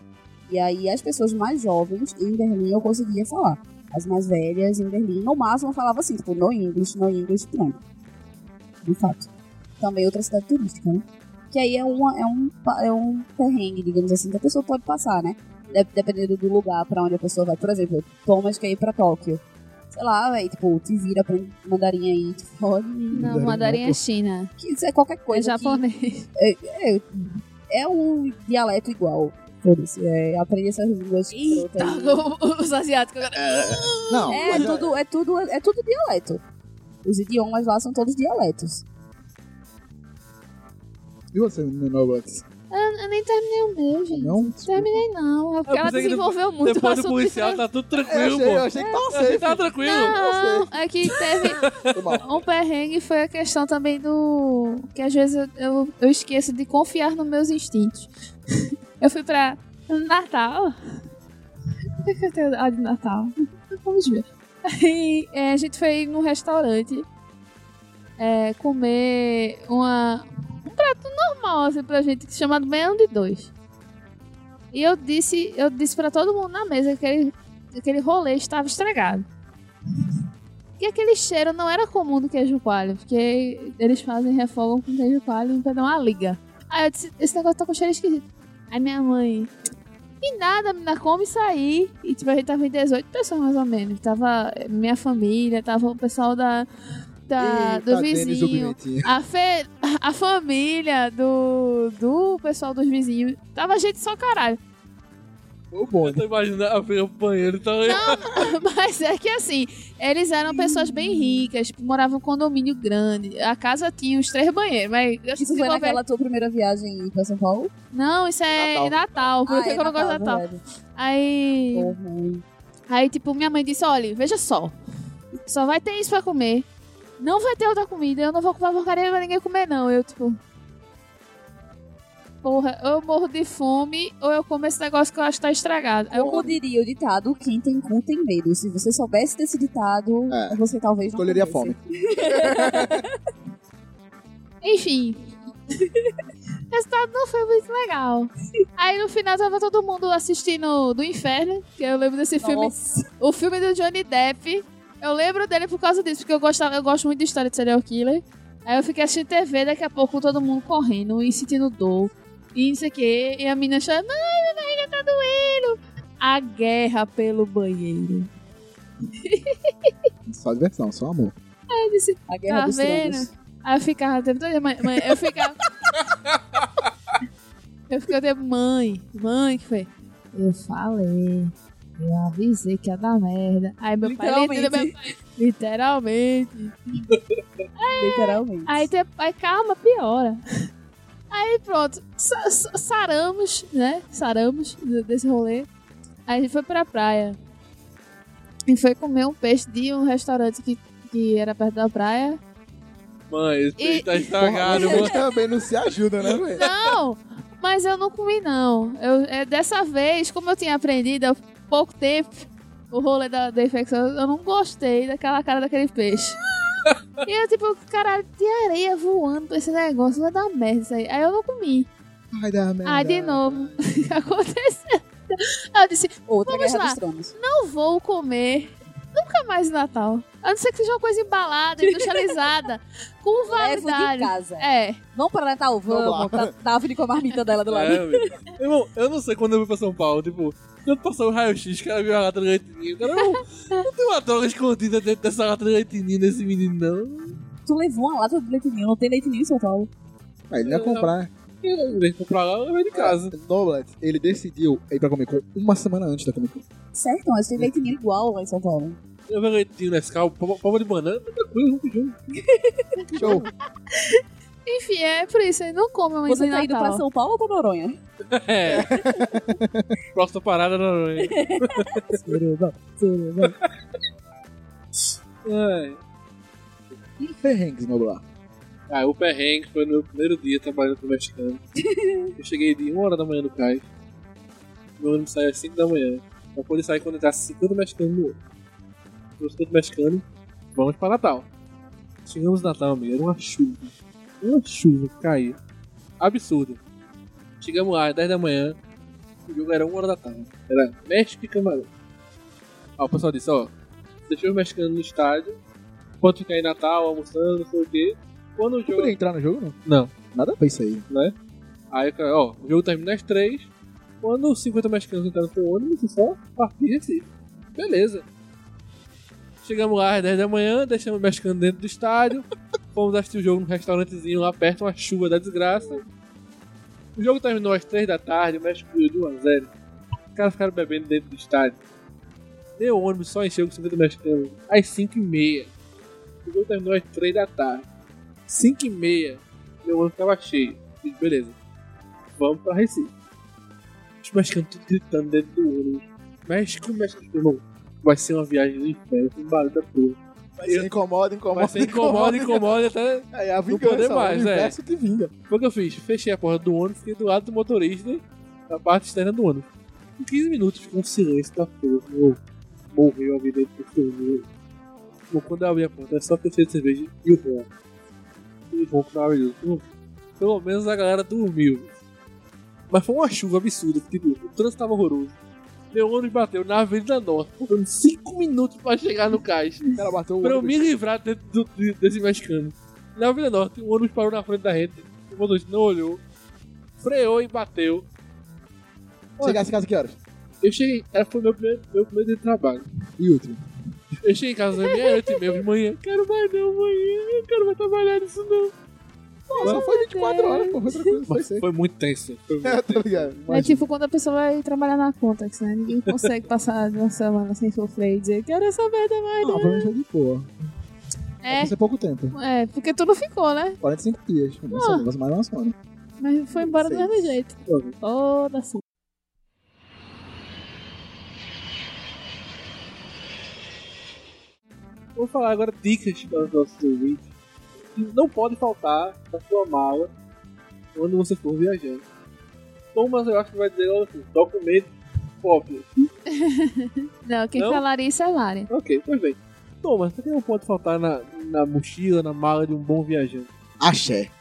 E aí as pessoas mais jovens em Berlim eu conseguia falar. As mais velhas em Berlim, no máximo eu falava assim, tipo, no English, no English, pronto. De fato. Também outra cidade turística, né? Que aí é, uma, é, um, é um perrengue, digamos assim, que a pessoa pode passar, né? De- Dependendo do lugar pra onde a pessoa vai. Por exemplo, Thomas quer ir pra Tóquio. Sei lá, velho, tipo, te vira, aprende mandarim aí, tu pode. Não, mandarim é China. Que isso é qualquer É coisa. que- japonês. é, é um dialeto igual. Foda-se. É, aprende essas línguas. aí. os asiáticos agora. Não, É mas tudo, é tudo, é tudo dialeto. Os idiomas lá são todos dialetos. E você, Noblox? Eu nem terminei o meu, gente. Não? Terminei não. É porque Eu ela que desenvolveu muito Depois o do policial de- tá tudo Eu tranquilo, achei, eu pô. achei que tava Eu achei que safe. tava tranquilo. Não, é que teve um perrengue foi a questão também do. Que às vezes eu, eu, eu esqueço de confiar nos meus instintos. Eu fui pra Natal. Por que que eu tenho ah, de Natal? Vamos ver. Aí é, a gente foi num restaurante é, comer uma, um prato normal assim, pra gente, chamado Baião de Dois. E eu disse, eu disse pra todo mundo na mesa que aquele, aquele rolê estava estragado. E aquele cheiro não era comum do queijo coalho, porque eles fazem refogam com queijo coalho pra dar uma liga. Aí eu disse, esse negócio tá com cheiro esquisito. Aí minha mãe, e nada, menina, come aí. E tipo, a gente tava em 18 pessoas mais ou menos. Tava minha família, tava o pessoal da, da, do Eita, vizinho. A, fe... a família do, do pessoal dos vizinhos. Tava gente só caralho. Foi bom, Eu tô imaginando ver o banheiro então. Mas é que assim, eles eram pessoas bem ricas, tipo, moravam em um condomínio grande. A casa tinha uns três banheiros, mas Isso foi naquela tua primeira viagem pra São Paulo? Não, isso é Natal. Natal. por Ah, que é que eu não gosto de Natal? verdade. Aí, Pô, mãe. aí, tipo, minha mãe disse: olha, veja só, só vai ter isso pra comer. Não vai ter outra comida, eu não vou comprar porcaria pra ninguém comer, não. Eu, tipo. Porra, ou eu morro de fome, ou eu como esse negócio que eu acho que tá estragado. Eu Como diria o ditado, quem tem cu tem medo. Se você soubesse desse ditado, É. você talvez não Escolheria fome. Enfim. o resultado não foi muito legal. Aí no final tava todo mundo assistindo do Inferno, que eu lembro desse filme. Nossa. O filme do Johnny Depp. Eu lembro dele por causa disso, porque eu, gostava, eu gosto muito de história de serial killer. Aí eu fiquei assistindo TV, daqui a pouco todo mundo correndo e sentindo dor. E não sei o quê. E a menina chorando, ai, minha barriga tá doendo. A guerra pelo banheiro. Só diversão, só amor. Aí eu disse, A guerra Tá dos vendo? Aí eu ficava o tempo todo, mãe, mãe, eu ficava. eu ficava o tempo, mãe, mãe, que foi? Eu falei, eu avisei que ia dar merda. Aí meu pai, Literalmente. meu pai, literalmente. Literalmente. Aí, aí calma, piora. Aí pronto, sa- sa- saramos, né? Saramos desse rolê. Aí a gente foi pra praia. E foi comer um peixe de um restaurante que, que era perto da praia. Mãe, esse peixe E- tá estragado, Vocês mano. também não se ajudam, né, velho? Não, mas eu não comi, não. Eu, é, dessa vez, como eu tinha aprendido há pouco tempo o rolê da, da infecção, eu não gostei daquela cara daquele peixe. E eu, tipo, caralho, de areia voando pra esse negócio, vai dar merda isso aí. Aí eu não comi. Ai, dá merda. Aí, de novo, aconteceu. Aí eu disse, Outra Vamos lá. não vou comer nunca mais Natal. A não ser que seja uma coisa embalada, industrializada, com Levo de validade. casa. É, Vamos para Natal? Vamos. Tá, Daphne com a marmita dela do lado. É. Irmão, eu não sei quando eu fui pra São Paulo, tipo, quando passou o raio-x, o cara viu a lata de leitinho. O cara não, não tem uma droga escondida dentro dessa lata de leitinho desse menino, não. Tu levou uma lata de leite ninho. Não tem leite ninho em São Paulo. Aí ele ia comprar. Vez de comprar lá, eu levei de casa. Noblet, ele decidiu ir pra Comic Con uma semana antes da Comic Con. Certo, mas tem leite igual lá em São Paulo. Eu levei leitinho Nescau, pova pova de banana, tranquilo, junto junto. Show. enfim, é por isso. Ele não come muito Você tá indo pra. São Paulo ou pra Noronha? É. Próxima parada noite. Suruba, suruba. Ai. E perrengues, Noblar? Ah, o perrengue foi no meu primeiro dia trabalhando pro mexicano. Eu cheguei de 1 hora da manhã no cais. Meu ônibus saiu às 5 da manhã. Pra poder sair quando entrasse 50 mexicanos no ônibus. Os 50 mexicanos, vamos pra Natal. Chegamos no Natal, amigo, era uma chuva. Uma chuva que caía. Absurdo. Chegamos lá às 10 da manhã. O jogo era 1 hora da tarde. Era México e Camarão. Ó, o pessoal disse, ó. Deixou os mexicanos no estádio. Pode ficar em Natal, almoçando, não sei o quê. Quando o Eu jogo. podia entrar no jogo, não? Não. Nada a ver isso aí. Aí, cara, ó, o jogo termina às 3. Quando os 50 mexicanos entraram no teu ônibus, você só partir Recife. Beleza. Chegamos lá às 10 da manhã, deixamos o mexicano dentro do estádio. Fomos assistir o jogo num restaurantezinho lá perto, uma chuva da desgraça. O jogo terminou às 3 da tarde, o México ganhou de 1 a 0. Os caras ficaram bebendo dentro do estádio. Meu ônibus só encheu com 50 mexicanos às 5 e meia. O jogo terminou às 3 da tarde. 5 e meia, meu ônibus tava cheio. Fiz, beleza. Vamos pra Recife. Os mexicanos tudo gritando dentro do ônibus. México, México, irmão. Vai ser uma viagem do inferno, com barulho da porra. Vai ser incomoda, incomoda. Vai ser incomoda, incomoda até. É a Não vingança, poder o mais, é. universo que vinga. Foi o que eu fiz. Fechei a porta do ônibus, fiquei do lado do motorista, na parte externa do ônibus. Em 15 minutos ficou um silêncio da porra. Meu, morreu a vida do. Bom, quando eu abri a porta, era só fechei de cerveja e o ronco. Maravilhoso. Pelo- Pelo menos a galera dormiu. Mas foi uma chuva absurda, porque tipo, o trânsito tava horroroso. Meu ônibus bateu na Avenida Norte, faltando 5 minutos pra chegar no caixa. O cara bateu o Pra eu me livrar dentro do- de- desse mexicano. Na Avenida Norte, o ônibus parou na frente da gente. O motorista não olhou. Freou e bateu. Chegasse em casa que horas? Eu cheguei. Ela foi meu primeiro, meu primeiro dia de trabalho. E último? Eu cheguei em casa às meia-noite e meia de manhã. Quero mais não, manhã. Eu quero mais trabalhar nisso não. Pô, só foi 24 horas, pô. Foi tranquilo, foi foi muito tenso. Foi muito... É, tá ligado? É Imagina. tipo quando a pessoa vai trabalhar na Contax, né? Ninguém consegue passar uma semana sem sofrer e dizer quero essa merda mais. Não, pra mim foi de boa. É, Vai ser pouco tempo. é, porque tu não ficou, né? 45 dias. Uma semana, mais uma semana. Mas foi embora do mesmo jeito. Foda-se. Vou falar agora dicas para os nossos ouvintes. Que não pode faltar na sua mala quando você for viajando. Thomas, eu acho que vai dizer logo assim: documento, cópia. Não, quem Não? falaria isso é Lari. Ok, pois bem. Thomas, o que não pode faltar na, na mochila, na mala de um bom viajante? Axé.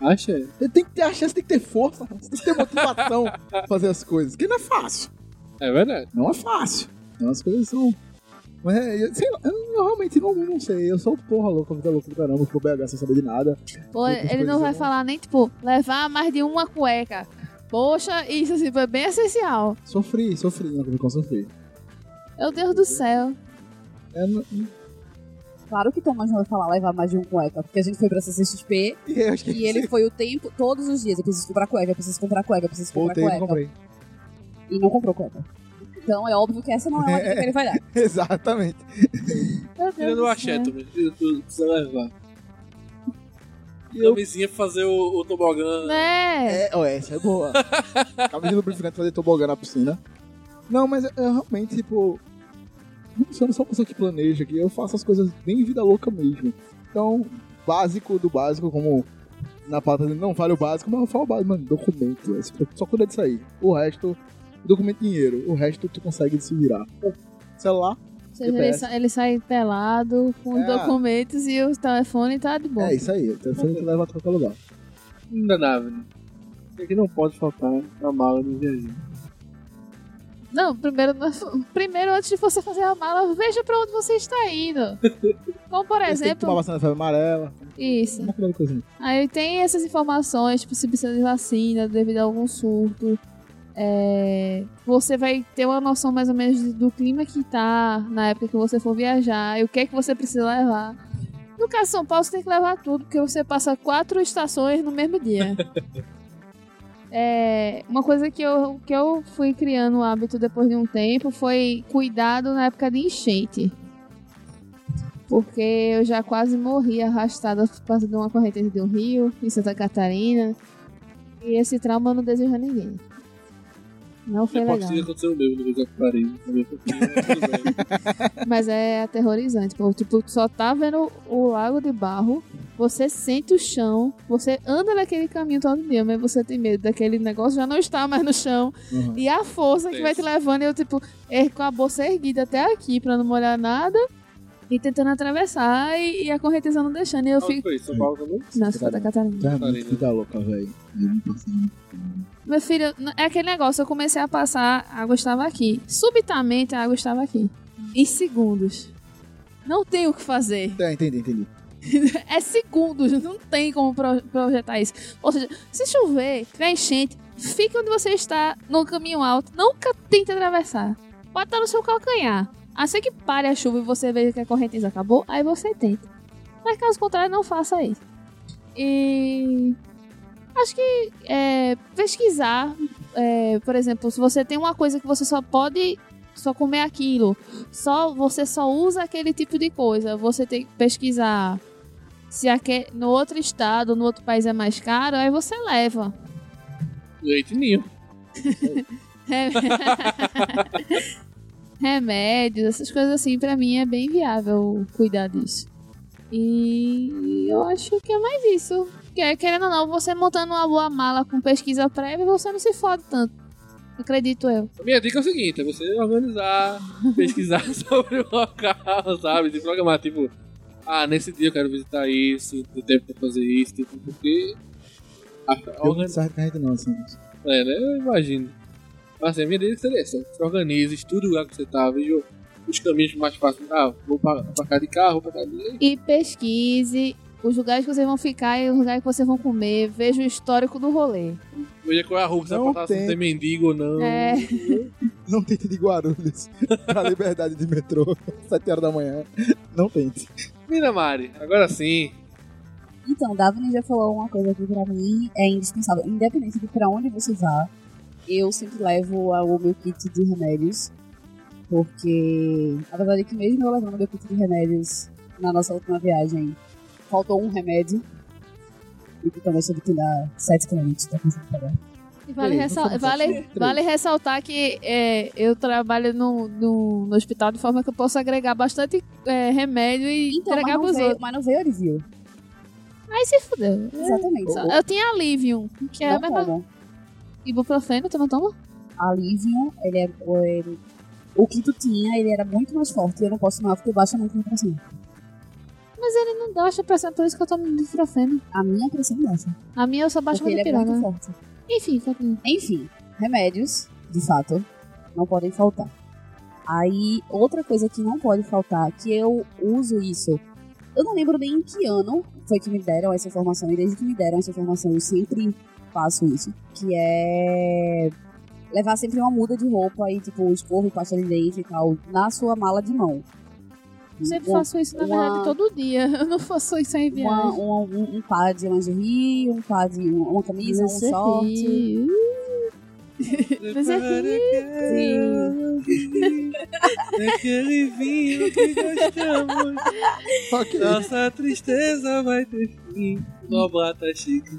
Acha? Você tem que ter axé, você tem que ter força, você tem que ter motivação pra fazer as coisas. Que não é fácil. É verdade. Não é fácil. Então as coisas são. Mas é, eu, sei lá, eu, eu realmente não, não sei. Eu sou porra louca, vida louca do caramba, pro BH sem saber de nada. Pô, ele não vai falar nem, tipo, levar mais de uma cueca. Poxa, isso assim foi bem essencial. Sofri, sofri, na Comic Con sofri. Meu Deus do céu. É, não- Claro que Thomas não vai falar levar mais de um cueca, porque a gente foi pra CCXP que e ele foi o tempo, todos os dias. Eu preciso comprar cueca, eu preciso comprar cueca, eu preciso comprar voltei e cueca. comprei. E não comprou cueca. Então é óbvio que essa não é uma dica que ele vai dar. Exatamente. Axé, céu. Thomas. Tu precisa levar. Camisinha pra fazer o, o tobogã. Né? É, ó, essa é boa. Camisa lubrificante fazer tobogã na piscina. Não, mas eu, eu realmente, tipo. eu não sou uma pessoa que planeja aqui, eu faço as coisas bem vida louca mesmo. Então, básico do básico, como na pauta não fale o básico, mas eu falo o básico, mano, documento. é Só cuida disso aí. O resto, documento e dinheiro. O resto tu consegue se virar. Celular, Ou seja, ele, GPS. sa- ele sai pelado com os É. documentos e o telefone tá de boa. é isso aí. O telefone tu leva pra qualquer lugar. Indanável. Isso aqui não pode faltar na mala do viajante. Não, primeiro, primeiro, antes de você fazer a mala, veja pra onde você está indo. Como, por Você tem que tomar exemplo, vacina da febre amarela. isso. Uma coisinha. Aí tem essas informações, tipo, se precisa de vacina devido a algum surto. É, você vai ter uma noção mais ou menos do clima que tá na época que você for viajar e o que é que você precisa levar. No caso de São Paulo, você tem que levar tudo, porque você passa quatro estações no mesmo dia. É, uma coisa que eu, que eu fui criando o hábito depois de um tempo foi cuidado na época de enchente. Porque eu já quase morri arrastada por causa de uma correnteza de um rio em Santa Catarina. E esse trauma eu não desejo a ninguém. Não foi Pode legal. o mesmo no foi tudo bem. Mas é aterrorizante. Pô. Tipo, tu só tá vendo o lago de barro, você sente o chão, você anda naquele caminho todo dia, mas você tem medo daquele negócio já não está mais no chão. Uhum. E a força que vai te levando, eu, tipo, com a bolsa erguida até aqui pra não molhar nada. E tentando atravessar e, e a correnteza não deixando. E eu fico. foi? São Paulo também? Nossa, Santa Catarina. Tu é muito Catarina. vida louca, velho. Eu não Meu filho, é aquele negócio, eu comecei a passar, a água estava aqui. Subitamente a água estava aqui. Em segundos. Não tem o que fazer. Tá, entendi, entendi. É segundos, não tem como pro- projetar isso. Ou seja, se chover, tiver enchente, fique onde você está, no caminho alto. Nunca tente atravessar. Estar no seu calcanhar. Assim que pare a chuva e você veja que a correnteza acabou, aí você tenta. Mas caso contrário, não faça isso. E. Acho que é, pesquisar, é, por exemplo, se você tem uma coisa que você só pode só comer aquilo, só você só usa aquele tipo de coisa, você tem que pesquisar se aque- no outro estado, no outro país é mais caro, aí você leva. Leite ninho. Re- Remédios, essas coisas assim, pra mim é bem viável cuidar disso. E eu acho que é mais isso. Que, querendo ou não, você montando uma boa mala com pesquisa prévia, você não se fode tanto. Acredito eu. A minha dica é o seguinte: é você organizar, pesquisar sobre o local, sabe? Se programar, tipo, ah, nesse dia eu quero visitar isso, tem tempo pra fazer isso, tipo, porque. A, a Eu não assim. é, né? Eu imagino. Mas assim, a minha dica seria essa: se organize, estude o lugar que você tá, veja os caminhos mais fáceis. Ah, vou pra, pra cá de carro, vou pra cá de. E pesquise os lugares que vocês vão ficar e os lugares que vocês vão comer. Veja o histórico do rolê. Veja qual é a rua que você Não vai passar, se tem. tem mendigo ou não. É. Não tente de Guarulhos pra liberdade de metrô, 7 horas da manhã. Não tente. Mina Mari, agora sim. Então, Daphne já falou uma coisa que pra mim é indispensável. Independente de pra onde você vá, eu sempre levo o meu kit de remédios. Porque, apesar de que mesmo eu levando meu kit de remédios na nossa última viagem, faltou um remédio. E que também tive que dar 7 km pra conseguir. E Vale, ressal- vale, sete, vale ressaltar que é, eu trabalho no, no, no hospital de forma que eu posso agregar bastante é, remédio e Então, entregar pros veio, outros. mas não veio Orivio. Aí se fudeu. Exatamente. Só- Eu tinha Alivium, que é a mesma... Ibuprofeno, tu não toma? Alivium, ele é... Ele, o que tu tinha, ele era muito mais forte. E eu não posso tomar porque baixa muito minha pressão. Mas ele não baixa pressão, por isso que eu tomo ibuprofeno. A minha pressão baixa. A minha eu só baixo Porque ele é muito forte. Enfim, continua. Enfim, remédios, de fato, não podem faltar. Aí, outra coisa que não pode faltar, que eu uso isso, eu não lembro nem em que ano foi que me deram essa informação, e desde que me deram essa informação eu sempre faço isso, que é levar sempre uma muda de roupa e, tipo, escova e pasta de dente e tal, na sua mala de mão. Eu sempre Uma- faço isso, na uma- verdade, todo dia. Eu não faço isso em uma, viagem. um, um, um par de lingerie, um par de uma, uma camisa, um short. Mas é Aquele vinho que gostamos. Ok. Nossa tristeza vai ter fim. Uma bata chique.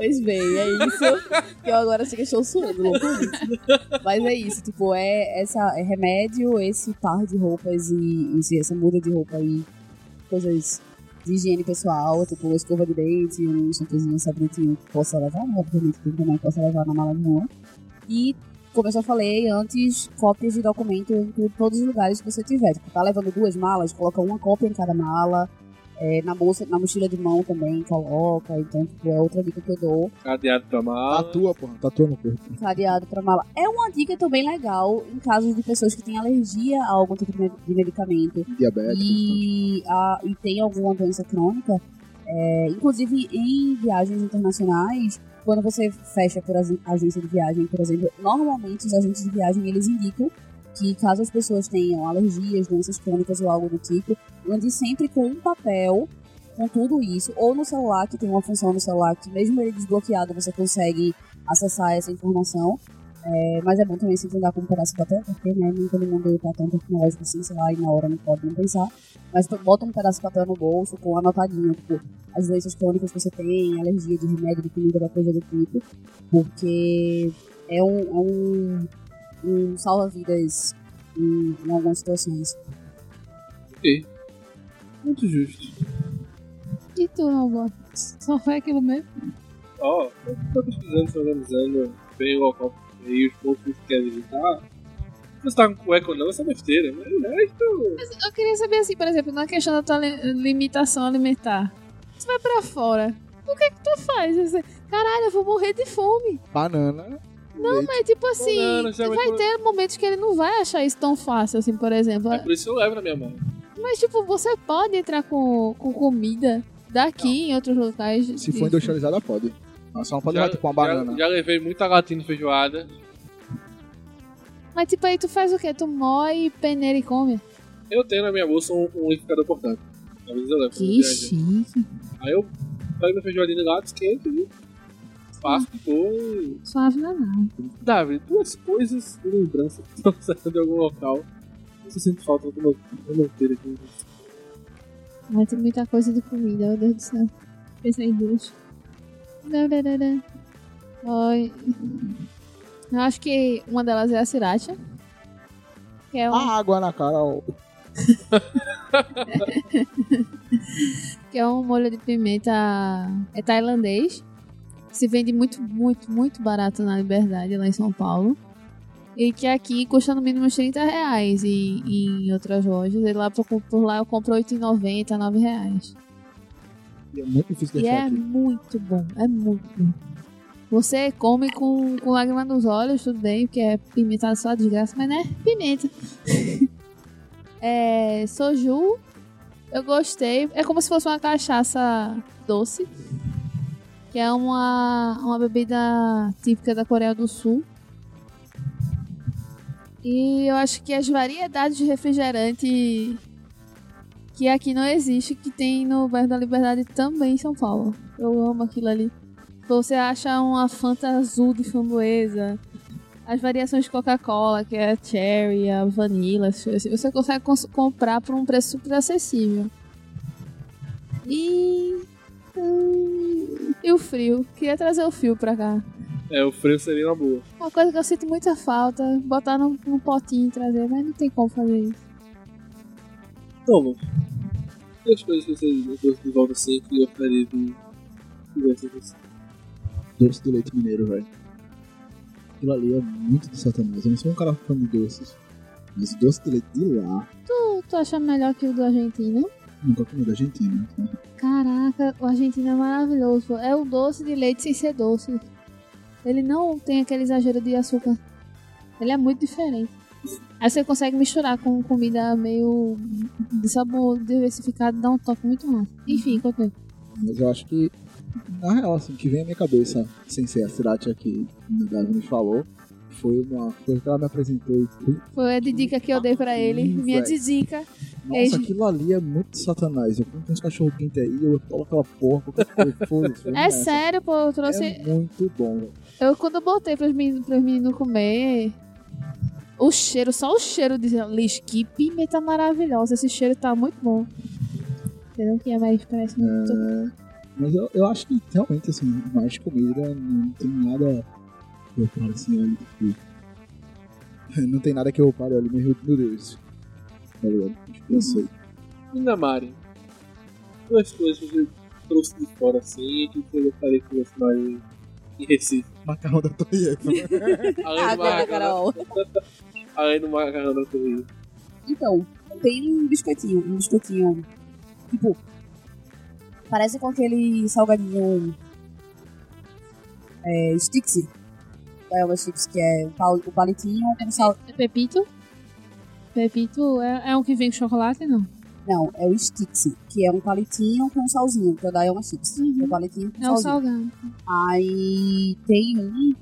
Pois bem, é isso. Eu agora sei que estou suando loucamente. Mas é isso, tipo, é essa é remédio, esse par de roupas e, e essa muda de roupa e coisas de higiene pessoal, tipo uma escova de dente, um shampoozinho, um sabonetinho que possa levar, né? obviamente que também possa levar na mala de mão. E, como eu já falei antes, cópias de documento em todos os lugares que você tiver. Tipo, tá levando duas malas, coloca uma cópia em cada mala. É, na bolsa, na mochila de mão também coloca. Então, tipo, é outra dica que eu dou. Cadeado pra mala. Tatua, porra. Tatua no corpo. Cadeado pra mala. É uma dica também legal em casos de pessoas que têm alergia a algum tipo de me- de medicamento Diabético. e, a- e tem alguma doença crônica, é, inclusive em viagens internacionais, quando você fecha por ag- agência de viagem, por exemplo, normalmente os agentes de viagem eles indicam que caso as pessoas tenham alergias, doenças crônicas ou algo do tipo, ande sempre com um papel com tudo isso, ou no celular, que tem uma função no celular que mesmo ele desbloqueado você consegue acessar essa informação. É, mas é bom também com um pedaço de papel, porque né, nem todo mundo tá tão tecnológico assim, sei lá, e na hora não pode não pensar. Mas bota um pedaço de papel no bolso com anotadinho, tipo, as doenças crônicas que você tem, alergia de remédio, de comida, da coisa do tipo. Porque é um, é um, um salva-vidas em, em algumas situações. Ok. Muito justo. E tu, não gosta? Só foi aquilo mesmo? Ó, eu tô pesquisando, se organizando bem o local e os pontos que quer visitar. Se você tá com cueca ou não, essa é besteira. Mas o resto. Eu queria saber assim, por exemplo, na questão da tua li- limitação alimentar. Você vai pra fora. O que é que tu faz? Você, Caralho, eu vou morrer de fome. Banana. Não, mas tipo assim, Banana, já vai ter momentos que ele não vai achar isso tão fácil, assim, por exemplo. É por isso que eu levo na minha mão. Mas, tipo, você pode entrar com, com comida daqui em outros locais. Se for industrializada, pode. Mas só não pode Já, levar tipo uma já- banana. já levei muita latinha de feijoada. Mas, tipo, aí tu faz o quê? Tu moe, peneira e come? Eu tenho na minha bolsa um, um liquidificador portátil. Às vezes eu levo. Que chique. Aí eu pego minha feijoadinha lá, esquento e faço boa e Suave não é nada. Davi, duas coisas de lembrança que estão saindo de algum local. Você sente falta do meu, ter aqui. Mas tem muita coisa de comida, meu Deus do céu. Pensei em duas. Oi. Eu acho que uma delas é a sriracha. Que é um, A água na cara, ó. que é um molho de pimenta é tailandês. Se vende muito, muito, muito barato na Liberdade, lá em São Paulo. E que aqui custa no mínimo uns 30 reais. E, e em outras lojas. E lá por, por lá eu compro 8,90, 9 reais. E é muito difícil de E é aqui. muito bom, é muito bom. Você come com, com lágrima nos olhos, tudo bem, porque é pimenta só desgraça, mas né, pimenta. é, soju, eu gostei. É como se fosse uma cachaça doce, que é uma, uma bebida típica da Coreia do Sul. E eu acho que as variedades de refrigerante que aqui não existe, que tem no bairro da Liberdade também em São Paulo. Eu amo aquilo ali. Você acha uma Fanta azul de framboesa, as variações de Coca-Cola, que é a cherry, a vanilla, assim, você consegue cons- comprar por um preço super acessível. E. hum, E o frio. Queria trazer o frio pra cá. É, o frio seria uma boa. Uma coisa que eu sinto muita falta, botar num, num potinho e trazer, mas não tem como fazer isso. Então, mano. E as coisas que vocês depois de volta assim que eu gostaria de conversar com você? Doce de leite mineiro, velho. Aquilo ali é muito de satanás. Eu não sou um cara fã de doces. Mas o doce de leite de lá, Tu, tu acha melhor que o do Argentina? Nunca comi da Argentina. né? Caraca, o argentino é maravilhoso. É o doce de leite sem ser doce. Ele não tem aquele exagero de açúcar. Ele é muito diferente. Aí você consegue misturar com comida meio de sabor diversificado, dá um toque muito massa. Enfim, continue. Mas eu acho que, na real, assim, que vem à minha cabeça, sem ser a Sriracha que o Davi nos falou, foi uma coisa que ela me apresentou Foi a dica que eu dei pra ele. Minha velho. dica. Nossa, aquilo ali é muito satanás. Eu compro uns cachorro quente aí, eu tolo aquela porra, qualquer coisa, É sério, pô, eu trouxe. É muito bom. Eu quando eu botei pros meninos, pros meninos comer, o cheiro, só o cheiro de lixo, que pimenta maravilhosa. Esse cheiro tá muito bom. Entendeu? Que é mais parece muito. Mas eu, eu acho que realmente, assim, mais comida não tem nada que eu paro assim, olha, tipo. Não tem nada que eu pare, olha, meu, meu Deus. Tá ligado? Tipo, eu sei. Linda Mari. Duas coisas que você trouxe de fora assim e que você gostaria que fosse mais em- Recife. Macarrão da Torre Eiffel. Além do da macarrão, Carol. além do macarrão da Torre. Então, tem um biscoitinho, um biscoitinho, tipo, parece com aquele salgadinho é, Stixi. É uma chips que é o pal- o palitinho com sal... É Pepito? Pepito é, é um que vem com chocolate, não? Não, é o Stixi, que é um palitinho com salzinho, que é uma chips. Uhum. É um palitinho com É o salzinho. salgado. Aí tem um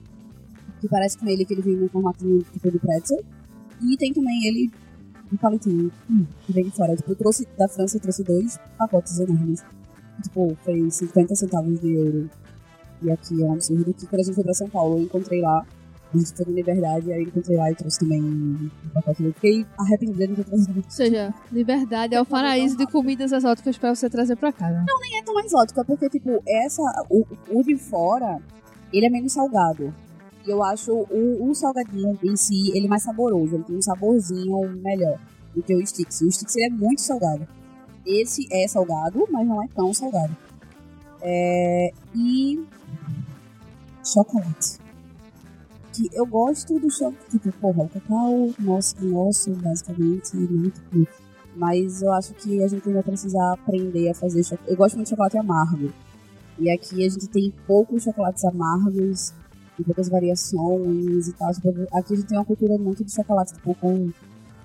que parece com ele, que ele vem no formatinho tipo de pretzel. E tem também ele, um palitinho, hum, que vem de fora. Tipo, eu trouxe da França, eu trouxe dois pacotes enormes. Tipo, foi 50 centavos de euro. E aqui é um absurdo. Que quando a gente foi pra São Paulo, eu encontrei lá. A gente foi na Liberdade, aí eu encontrei lá e trouxe também um pacote. Eu fiquei arrependida de não ter trazido. Ou seja, liberdade é o paraíso de comidas exóticas pra você trazer pra casa. é tão exótico, é porque, tipo, essa, o, o de fora, ele é menos salgado. E eu acho o, o salgadinho em si, ele é mais saboroso, ele tem um saborzinho melhor do que o Stix. O ele é muito salgado. Esse é salgado, mas não é tão salgado. É, chocolate. Que eu gosto do chocolate, tipo, porra, o cacau nosso, nosso, basicamente, muito muito. Mas eu acho que a gente ainda precisa aprender a fazer chocolate. Eu gosto muito de chocolate amargo. E aqui a gente tem poucos chocolates amargos, e poucas variações e tal. Tipo, aqui a gente tem uma cultura muito de chocolate, tipo, com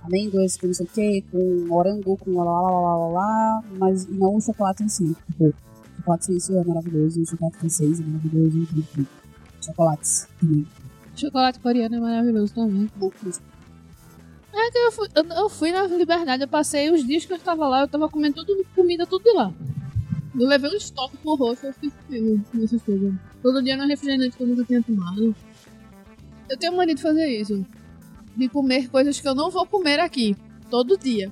amêndoas, com não sei o que, com morango, com lá lá lá lá lá lá, mas não o chocolate em si. Tipo, o chocolate suíço é maravilhoso, o chocolate francês é maravilhoso, enfim. Chocolates. Chocolate coreano é maravilhoso também. É que eu fui, eu, fui na Liberdade, eu passei os dias que eu tava lá, eu tava comendo tudo, comida tudo de lá. Eu levei um estoque com roxo, eu fiquei comendo essas coisas. Todo dia no refrigerante que eu nunca tinha tomado. Eu tenho mania de fazer isso. De comer coisas que eu não vou comer aqui. Todo dia.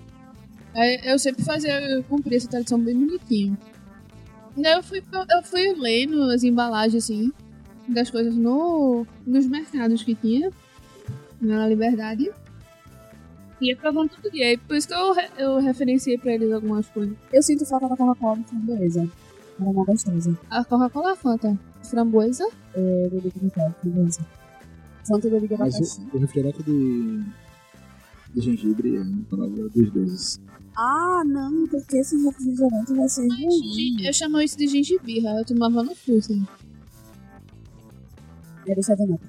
Aí eu sempre fazia, eu cumpria essa tradição bem bonitinho. Daí eu fui, eu fui lendo as embalagens, assim, das coisas no, nos mercados que tinha. Na Liberdade. Ia provando todo dia. E por isso que eu, eu referenciei pra eles algumas coisas. Eu sinto falta da Coca-Cola de framboesa. Ela é uma gostosa. A Coca-Cola Fanta. Framboesa. É, bebida de café, framboesa. Fanta e bebida Mas abacaxi. o, o refrigerante de, de gengibre é uma palavra dos deuses. Ah, não, porque esse refrigerante vai ser ruim. Eu chamo isso de gengibirra. Eu tomava no assim. É do 7 Up.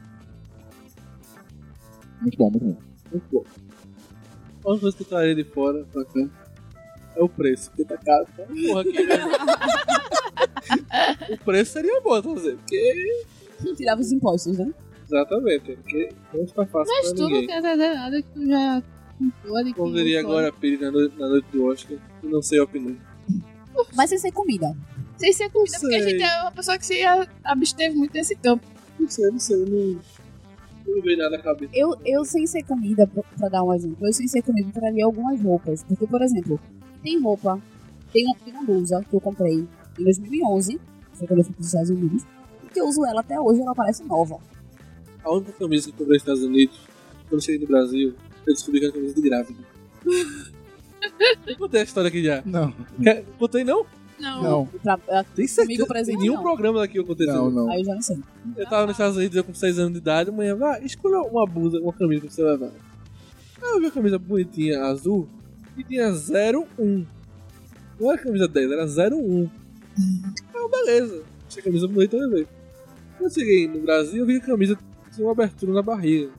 Muito bom, muito bom. Muito bom. Uma coisa que eu traria de fora pra cá é o preço, porque tá caro. Então, porra, aqui mesmo. o preço seria bom trazer, porque. Tirava os impostos, né? Exatamente, porque não fica fácil Mas pra tu não ninguém. quer trazer nada que tu já comprou ali. Como diria agora a Piri na noite, na noite do Oscar, eu não sei opinar. Mas sem ser comida. Sem ser comida, porque a gente é uma pessoa que se a- absteve muito desse campo. Não sei, não sei, não. Não veio nada na cabeça. Eu, eu sem ser comida, pra, pra dar um exemplo, eu sem ser comida traria algumas roupas. Porque, por exemplo, tem roupa, tem uma, tem uma blusa que eu comprei em 2011, foi quando eu fui para os Estados Unidos, e que eu uso ela até hoje, ela parece nova. A única camisa que eu comprei nos Estados Unidos, quando eu cheguei no Brasil, eu descobri que era camisa de grávida. eu contei a história aqui já. Não, Quer- Contei não? Não. não, Pra, pra, Tem certeza. Comigo presente, nenhum não. programa daqui eu contei não, não. aí eu já não sei. Eu tava nos Estados Unidos, eu com 6 anos de idade, amanhã, vai, escolha uma blusa, uma camisa pra você levar. Aí eu vi a camisa bonitinha, azul, e tinha 01. Não era camisa 10, era 01. Aí eu, beleza, achei a camisa bonita, eu levei. Quando eu cheguei no Brasil, eu vi que a camisa tinha uma abertura na barriga.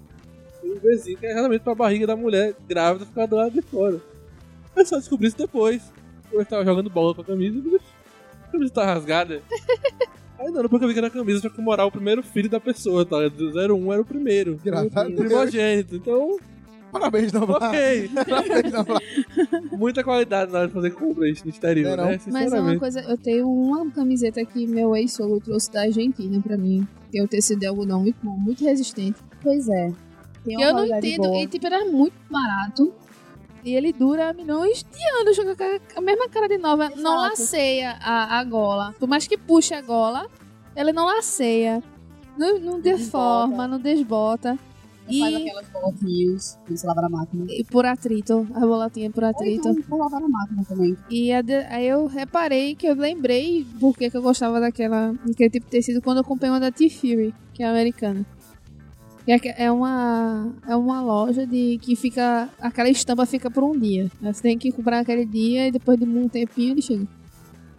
E um vizinho que é exatamente pra barriga da mulher grávida ficar do lado de fora. Eu só descobri isso depois. Eu estava jogando bola com a camisa e a camisa tá rasgada. Aí não, depois que eu vi que era a camisa pra comemorar o primeiro filho da pessoa, tá? Do 01 era o primeiro. Graças a o Deus. primogênito. Então, Parabéns, Noblar. ok. Parabéns, Noblar. Muita qualidade na hora de fazer compras no exterior, É, não? né? Mas é uma coisa, eu tenho uma camiseta que meu ex-sogro trouxe da Argentina pra mim. Tem um tecido de algodão muito bom, muito resistente. Pois é. Tem uma eu não entendo, e tipo, era muito barato. E ele dura milhões de anos com a- mesma cara de nova. Não Exato. laceia a, a gola. Por mais que puxe a gola, ele não laceia. Não, não deforma, não desbota. E faz aquelas bolotinhas quando você lava na máquina. e por atrito, a bolotinha por Ou atrito. então por lavar na máquina também. E aí eu reparei que eu lembrei por que que eu gostava daquela, daquele tipo de tecido quando eu comprei uma da T-Fury, que é americana. É, uma, é uma loja de que fica. Aquela estampa fica por um dia. Você tem que comprar aquele dia e depois de um tempinho ele chega.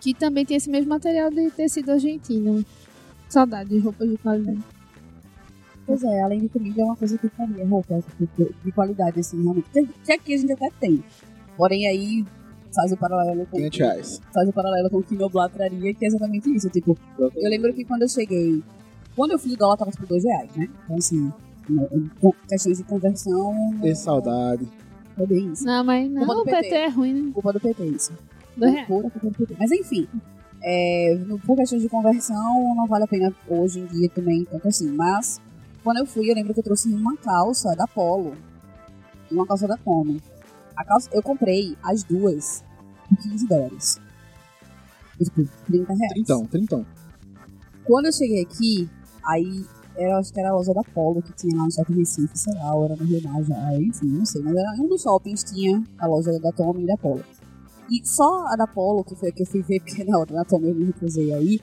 Que também tem esse mesmo material de tecido argentino. Saudade de roupas de qualidade. Pois é, além de comida, é uma coisa que eu faria, roupa tipo, de qualidade, assim, realmente. Que- aqui a gente até tem. Porém, aí faz o paralelo com, 500 reais. faz o paralelo com o que Noblar traria, que é exatamente isso. Tipo, eu lembro que quando eu cheguei. Quando eu fui, o dólar tava por dois reais, né? Então, assim, questões de conversão. E saudade. É bem isso. Não, mas não, Culpa do o PT PT. é ruim, né? Culpa do PT, isso. Dois reais. Pura culpa do PT. Mas enfim. É, no- por questões de conversão, não vale a pena hoje em dia também, tanto assim. Mas, quando eu fui, eu lembro que eu trouxe uma calça da Polo. E uma calça da Como. A calça, eu comprei as duas por 15 dólares. Tipo, 30 reais. Trintão, trintão. Quando eu cheguei aqui, aí era, acho que era a loja da Polo que tinha lá no shopping Recife, sei lá, ou era no Rio Mar já, enfim, não sei. Mas era um dos shoppings tinha a loja da Tommy e da Polo. E só a da Polo, que foi a que eu fui ver, porque na outra da Tommy eu me recusei aí,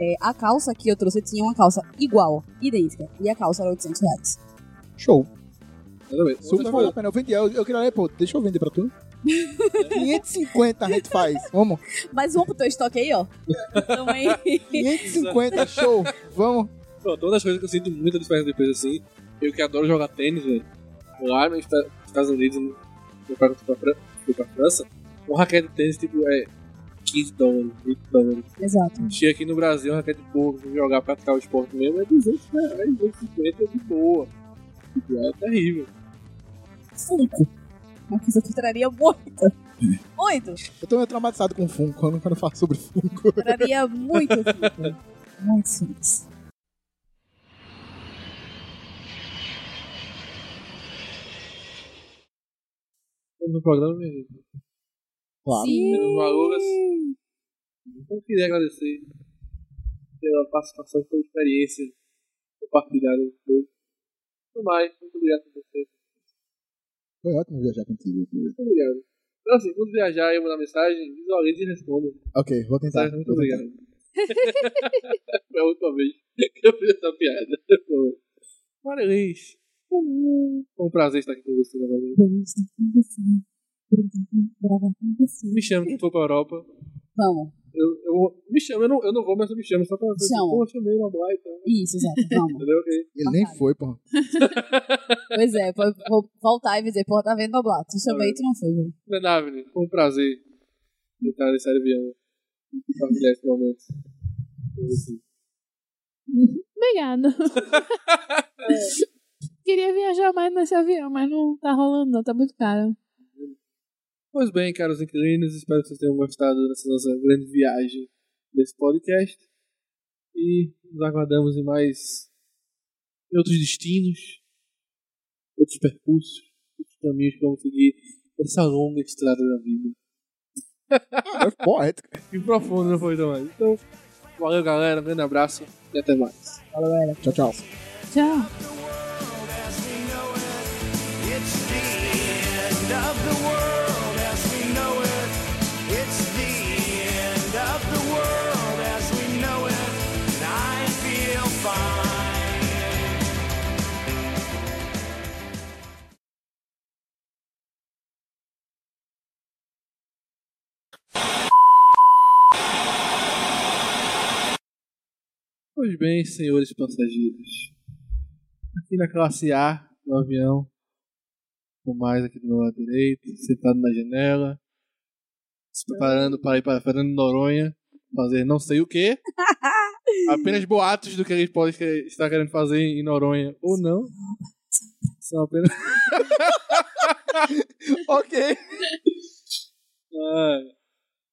é, a calça que eu trouxe tinha uma calça igual, idêntica, e a calça era 800 reais. Show. Super vale a pena. Eu vendi. Eu, eu queria pô, deixa eu vender pra tu. 550 a gente faz. Vamos. Mas vamos pro teu estoque aí, ó. Também. 550, show. Vamos. Pronto, uma das coisas que eu sinto muita diferença depois assim, eu que adoro jogar tênis, velho. Lá nos Esta- Estados Unidos, no- no pra, pra, fui pra França, um raquete de tênis tipo é 15 dólares, 20 dólares. Exato. Chega aqui no Brasil, um raquete boa, pra jogar, praticar o esporte mesmo, é 200 reais, 250 de boa. Tipo, É terrível. Funko. Uma coisa que eu traria muito. Muito. Eu tô meio traumatizado com Funko quando, quando eu falo sobre Funko. Traria muito Funko. Muito Funko. No programa, gente. Claro. Menos Malugas. Eu queria agradecer pela participação, pela experiência compartilhada com todos. No mais, muito obrigado por você. Foi ótimo viajar contigo. Muito obrigado. Então, assim, quando viajar e mandar mensagem, visualize e responda. Ok, vou tentar. Certo? Muito Vou tentar. obrigado. Foi a última vez que eu fiz essa piada. Marelis. Foi um prazer estar aqui com você novamente. Me chama que for pra Europa. Vamos. Eu, eu, me chama, eu não, eu não vou, mas eu me chamo só pra dizer, Chama. pô, eu chamei uma e tal. Isso, exato. Vamos. Entendeu? Ok. Ele nem foi, porra. Pois é, vou, vou voltar e dizer, porra, tá vendo, Noblar? Tu chamei e tu não foi, velho. Menavne, foi um prazer estar nesse avião e compartilhar esse momento. com você. Queria viajar mais nesse avião, mas não tá rolando, não. Tá muito caro. Pois bem, caros inquilinos, espero que vocês tenham gostado dessa nossa grande viagem desse podcast. E nos aguardamos em mais em outros destinos, outros percursos, outros caminhos que vamos seguir nessa longa estrada da vida. É poético. Que profundo, não foi também? Então, valeu galera, um grande abraço e até mais. Falou, ela. Tchau, tchau. Tchau. Pois bem, senhores passageiros. Aqui na classe A do avião, com mais aqui do meu lado direito, sentado na janela, se preparando para ir para Fernando Noronha, fazer não sei o que. apenas boatos do que eles podem que- estar querendo fazer em Noronha ou não. São apenas. Ok. Ah,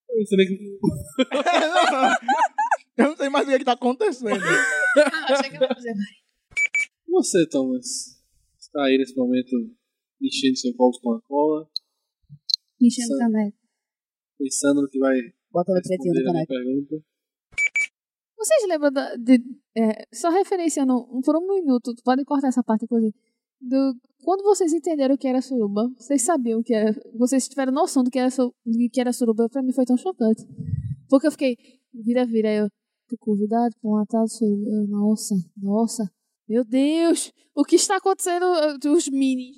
eu não sei nem que. Eu não sei mais o que, é que tá acontecendo. fazer. Você, Thomas, está aí nesse momento enchendo seu copo de Coca-Cola, Enchendo o caneco. Pensando no que vai pretinho no a minha caneco. pergunta. Vocês lembram da, de. é, só referenciando um- por um minuto, podem cortar essa parte, inclusive. Do, quando vocês entenderam o que era suruba, vocês sabiam o que era. Vocês tiveram noção do que era, do que era suruba, pra mim foi tão chocante. Porque eu fiquei, vira-vira, eu fui convidado pra um Natal de suruba. Eu, nossa, nossa, meu Deus, o que está acontecendo? Os minis.